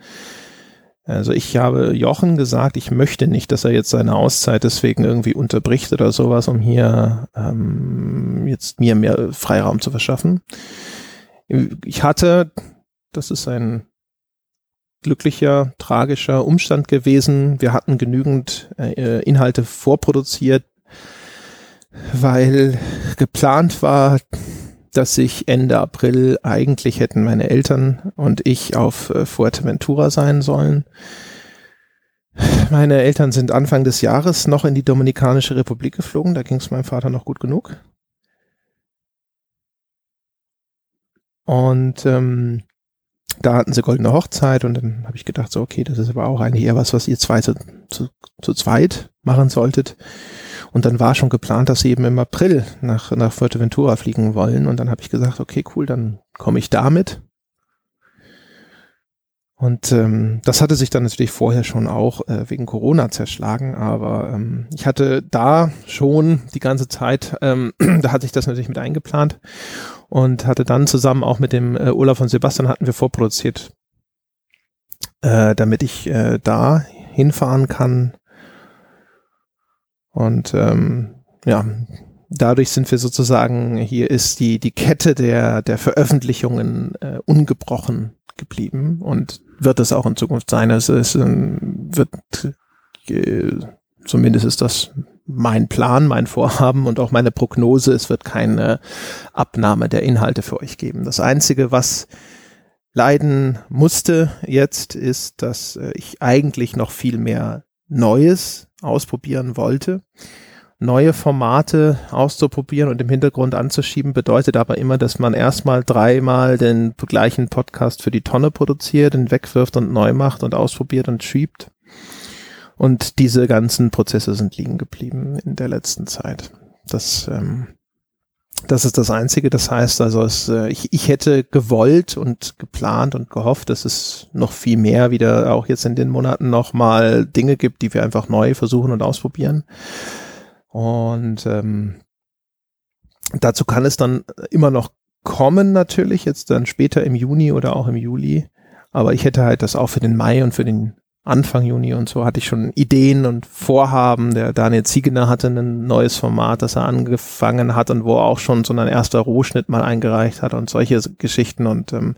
Also ich habe Jochen gesagt, ich möchte nicht, dass er jetzt seine Auszeit deswegen irgendwie unterbricht oder sowas, um hier ähm, jetzt mir mehr Freiraum zu verschaffen. Ich hatte das ist ein glücklicher, tragischer Umstand gewesen. Wir hatten genügend äh, Inhalte vorproduziert, weil geplant war, dass ich Ende April eigentlich hätten meine Eltern und ich auf äh, Fuerteventura sein sollen. Meine Eltern sind Anfang des Jahres noch in die Dominikanische Republik geflogen, da ging es meinem Vater noch gut genug. Und ähm, da hatten sie goldene Hochzeit und dann habe ich gedacht, so, okay, das ist aber auch eigentlich eher was, was ihr zwei zu, zu, zu zweit machen solltet. Und dann war schon geplant, dass sie eben im April nach, nach Fuerteventura fliegen wollen. Und dann habe ich gesagt, okay, cool, dann komme ich damit. Und ähm, das hatte sich dann natürlich vorher schon auch äh, wegen Corona zerschlagen, aber ähm, ich hatte da schon die ganze Zeit, ähm, da hatte ich das natürlich mit eingeplant und hatte dann zusammen auch mit dem äh, Olaf und Sebastian hatten wir vorproduziert, äh, damit ich äh, da hinfahren kann. Und ähm, ja, dadurch sind wir sozusagen, hier ist die, die Kette der, der Veröffentlichungen äh, ungebrochen geblieben und wird es auch in Zukunft sein. Also es ähm, wird, äh, zumindest ist das mein Plan, mein Vorhaben und auch meine Prognose, es wird keine Abnahme der Inhalte für euch geben. Das Einzige, was leiden musste jetzt, ist, dass äh, ich eigentlich noch viel mehr Neues ausprobieren wollte. Neue Formate auszuprobieren und im Hintergrund anzuschieben, bedeutet aber immer, dass man erstmal dreimal den gleichen Podcast für die Tonne produziert, den wegwirft und neu macht und ausprobiert und schiebt. Und diese ganzen Prozesse sind liegen geblieben in der letzten Zeit. Das, ähm, das ist das Einzige. Das heißt also, es, äh, ich, ich hätte gewollt und geplant und gehofft, dass es noch viel mehr wieder auch jetzt in den Monaten nochmal Dinge gibt, die wir einfach neu versuchen und ausprobieren. Und ähm, dazu kann es dann immer noch kommen, natürlich, jetzt dann später im Juni oder auch im Juli. Aber ich hätte halt das auch für den Mai und für den Anfang Juni und so hatte ich schon Ideen und Vorhaben. Der Daniel Ziegener hatte ein neues Format, das er angefangen hat und wo er auch schon so ein erster Rohschnitt mal eingereicht hat und solche Geschichten. Und ähm,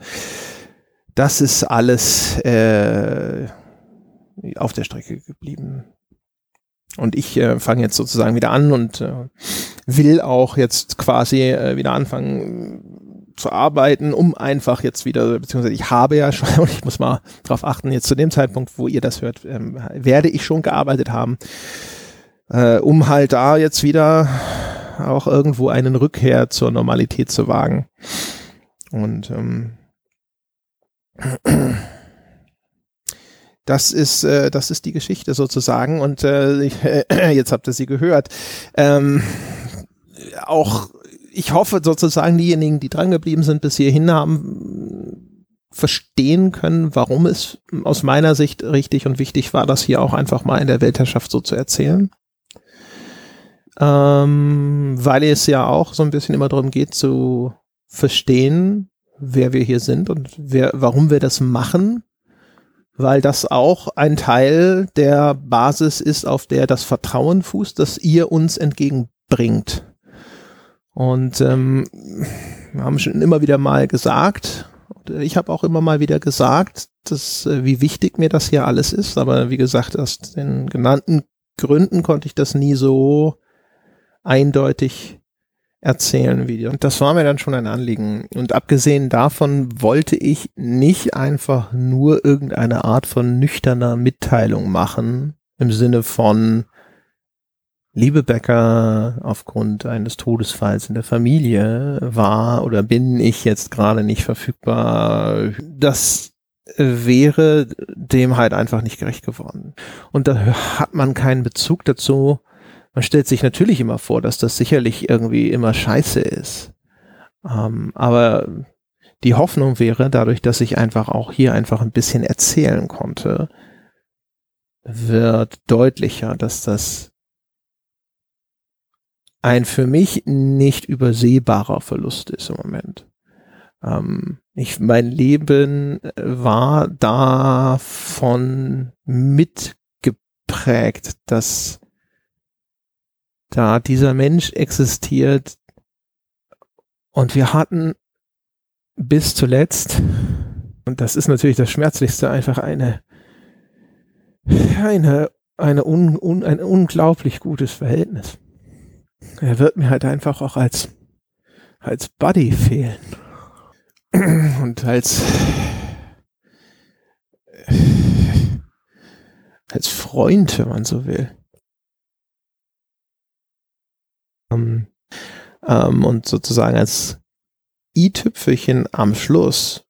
das ist alles äh, auf der Strecke geblieben. Und ich äh, fange jetzt sozusagen wieder an und äh, will auch jetzt quasi äh, wieder anfangen, zu arbeiten, um einfach jetzt wieder, beziehungsweise ich habe ja schon, und ich muss mal darauf achten, jetzt zu dem Zeitpunkt, wo ihr das hört, ähm, werde ich schon gearbeitet haben, äh, um halt da jetzt wieder auch irgendwo einen Rückkehr zur Normalität zu wagen. Und ähm, das ist, äh, das ist die Geschichte sozusagen. Und äh, jetzt habt ihr sie gehört. Ähm, auch ich hoffe sozusagen, diejenigen, die drangeblieben sind bis hierhin, haben verstehen können, warum es aus meiner Sicht richtig und wichtig war, das hier auch einfach mal in der Weltherrschaft so zu erzählen. Ähm, weil es ja auch so ein bisschen immer darum geht zu verstehen, wer wir hier sind und wer, warum wir das machen, weil das auch ein Teil der Basis ist, auf der das Vertrauen fußt, das ihr uns entgegenbringt. Und ähm, haben schon immer wieder mal gesagt, ich habe auch immer mal wieder gesagt, dass, äh, wie wichtig mir das hier alles ist. Aber wie gesagt, aus den genannten Gründen konnte ich das nie so eindeutig erzählen wie Und das war mir dann schon ein Anliegen. Und abgesehen davon wollte ich nicht einfach nur irgendeine Art von nüchterner Mitteilung machen im Sinne von, liebe Becker, aufgrund eines Todesfalls in der Familie war oder bin ich jetzt gerade nicht verfügbar. Das wäre dem halt einfach nicht gerecht geworden. Und da hat man keinen Bezug dazu. Man stellt sich natürlich immer vor, dass das sicherlich irgendwie immer scheiße ist. Ähm, aber die Hoffnung wäre, dadurch, dass ich einfach auch hier einfach ein bisschen erzählen konnte, wird deutlicher, dass das ein für mich nicht übersehbarer Verlust ist im Moment. Ähm, ich, mein Leben war davon mitgeprägt, dass da dieser Mensch existiert und wir hatten bis zuletzt, und das ist natürlich das Schmerzlichste, einfach eine, eine, eine un, un, ein unglaublich gutes Verhältnis er wird mir halt einfach auch als, als Buddy fehlen. Und als, als Freund, wenn man so will. Um, um, und sozusagen als i-Tüpfelchen am Schluss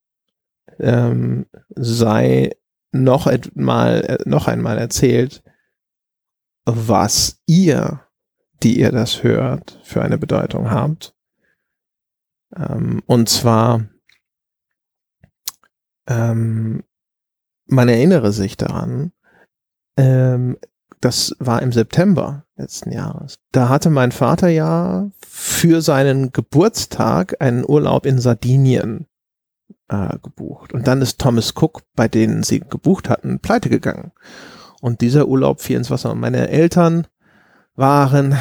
ähm, sei noch einmal, äh, noch einmal erzählt, was ihr die ihr das hört, für eine Bedeutung habt. Ähm, und zwar, ähm, man erinnere sich daran, ähm, das war im September letzten Jahres. Da hatte mein Vater ja für seinen Geburtstag einen Urlaub in Sardinien äh, gebucht. Und dann ist Thomas Cook, bei denen sie gebucht hatten, pleite gegangen. Und dieser Urlaub fiel ins Wasser. Und meine Eltern waren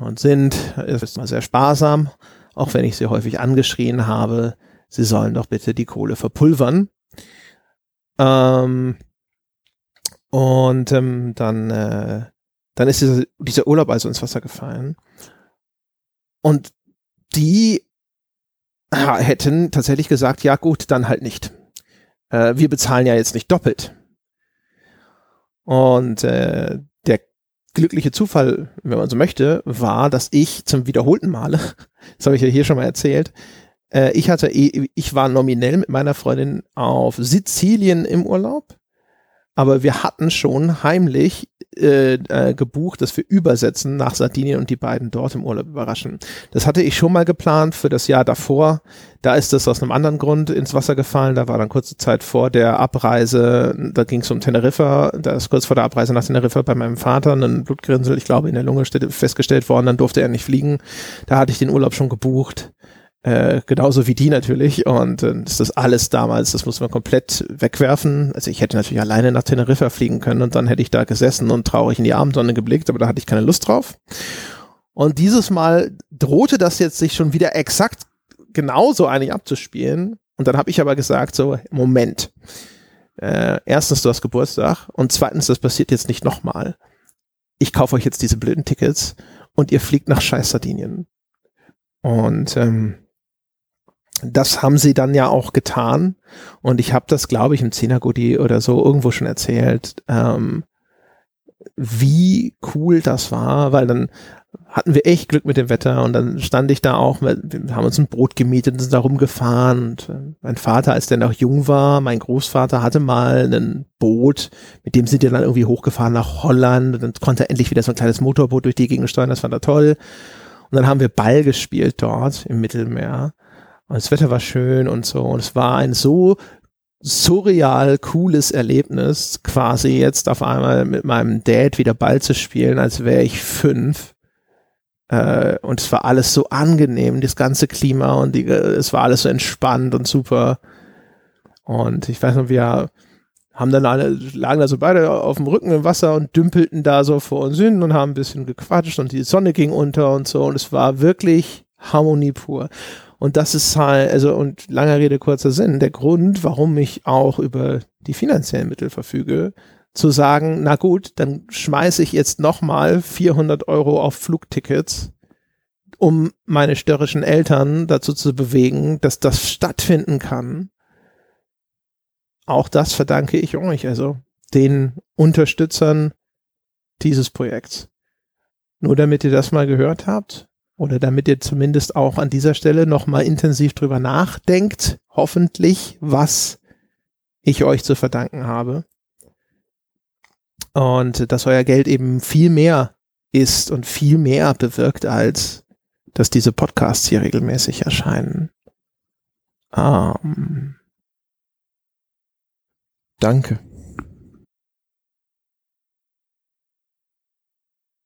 und sind, ist mal sehr sparsam, auch wenn ich sie häufig angeschrien habe, sie sollen doch bitte die Kohle verpulvern. Ähm, und ähm, dann, äh, dann ist dieser, dieser Urlaub also ins Wasser gefallen. Und die hätten tatsächlich gesagt, ja gut, dann halt nicht. Äh, wir bezahlen ja jetzt nicht doppelt. Und äh, glückliche Zufall, wenn man so möchte, war, dass ich zum wiederholten Male, das habe ich ja hier schon mal erzählt, äh, ich hatte, ich war nominell mit meiner Freundin auf Sizilien im Urlaub aber wir hatten schon heimlich äh, äh, gebucht, dass wir übersetzen nach Sardinien und die beiden dort im Urlaub überraschen. Das hatte ich schon mal geplant für das Jahr davor. Da ist das aus einem anderen Grund ins Wasser gefallen. Da war dann kurze Zeit vor der Abreise, da ging es um Teneriffa, da ist kurz vor der Abreise nach Teneriffa bei meinem Vater ein Blutgrinsel, ich glaube, in der Lunge festgestellt worden, dann durfte er nicht fliegen. Da hatte ich den Urlaub schon gebucht. Äh, genauso wie die natürlich. Und äh, ist das alles damals, das muss man komplett wegwerfen. Also ich hätte natürlich alleine nach Teneriffa fliegen können und dann hätte ich da gesessen und traurig in die Abendsonne geblickt, aber da hatte ich keine Lust drauf. Und dieses Mal drohte das jetzt sich schon wieder exakt genauso eigentlich abzuspielen. Und dann habe ich aber gesagt, so, Moment. Äh, erstens, du hast Geburtstag und zweitens, das passiert jetzt nicht nochmal. Ich kaufe euch jetzt diese blöden Tickets und ihr fliegt nach Scheiß Sardinien. Und ähm, das haben sie dann ja auch getan. Und ich habe das, glaube ich, im Zehnergudi oder so irgendwo schon erzählt, ähm, wie cool das war, weil dann hatten wir echt Glück mit dem Wetter und dann stand ich da auch, wir haben uns ein Boot gemietet und sind da rumgefahren und äh, mein Vater, als der noch jung war, mein Großvater hatte mal ein Boot, mit dem sind die dann irgendwie hochgefahren nach Holland und dann konnte er endlich wieder so ein kleines Motorboot durch die Gegend steuern, das fand er toll. Und dann haben wir Ball gespielt dort im Mittelmeer und das Wetter war schön und so. Und es war ein so surreal cooles Erlebnis, quasi jetzt auf einmal mit meinem Dad wieder Ball zu spielen, als wäre ich fünf. Äh, und es war alles so angenehm, das ganze Klima und die, es war alles so entspannt und super. Und ich weiß noch, wir haben dann alle, lagen da so beide auf dem Rücken im Wasser und dümpelten da so vor uns hin und haben ein bisschen gequatscht und die Sonne ging unter und so. Und es war wirklich Harmonie pur. Und das ist halt, also, und langer Rede, kurzer Sinn, der Grund, warum ich auch über die finanziellen Mittel verfüge, zu sagen, na gut, dann schmeiße ich jetzt nochmal 400 Euro auf Flugtickets, um meine störrischen Eltern dazu zu bewegen, dass das stattfinden kann. Auch das verdanke ich euch, also den Unterstützern dieses Projekts. Nur damit ihr das mal gehört habt, oder damit ihr zumindest auch an dieser Stelle nochmal intensiv drüber nachdenkt, hoffentlich, was ich euch zu verdanken habe. Und dass euer Geld eben viel mehr ist und viel mehr bewirkt, als dass diese Podcasts hier regelmäßig erscheinen. Ähm, danke.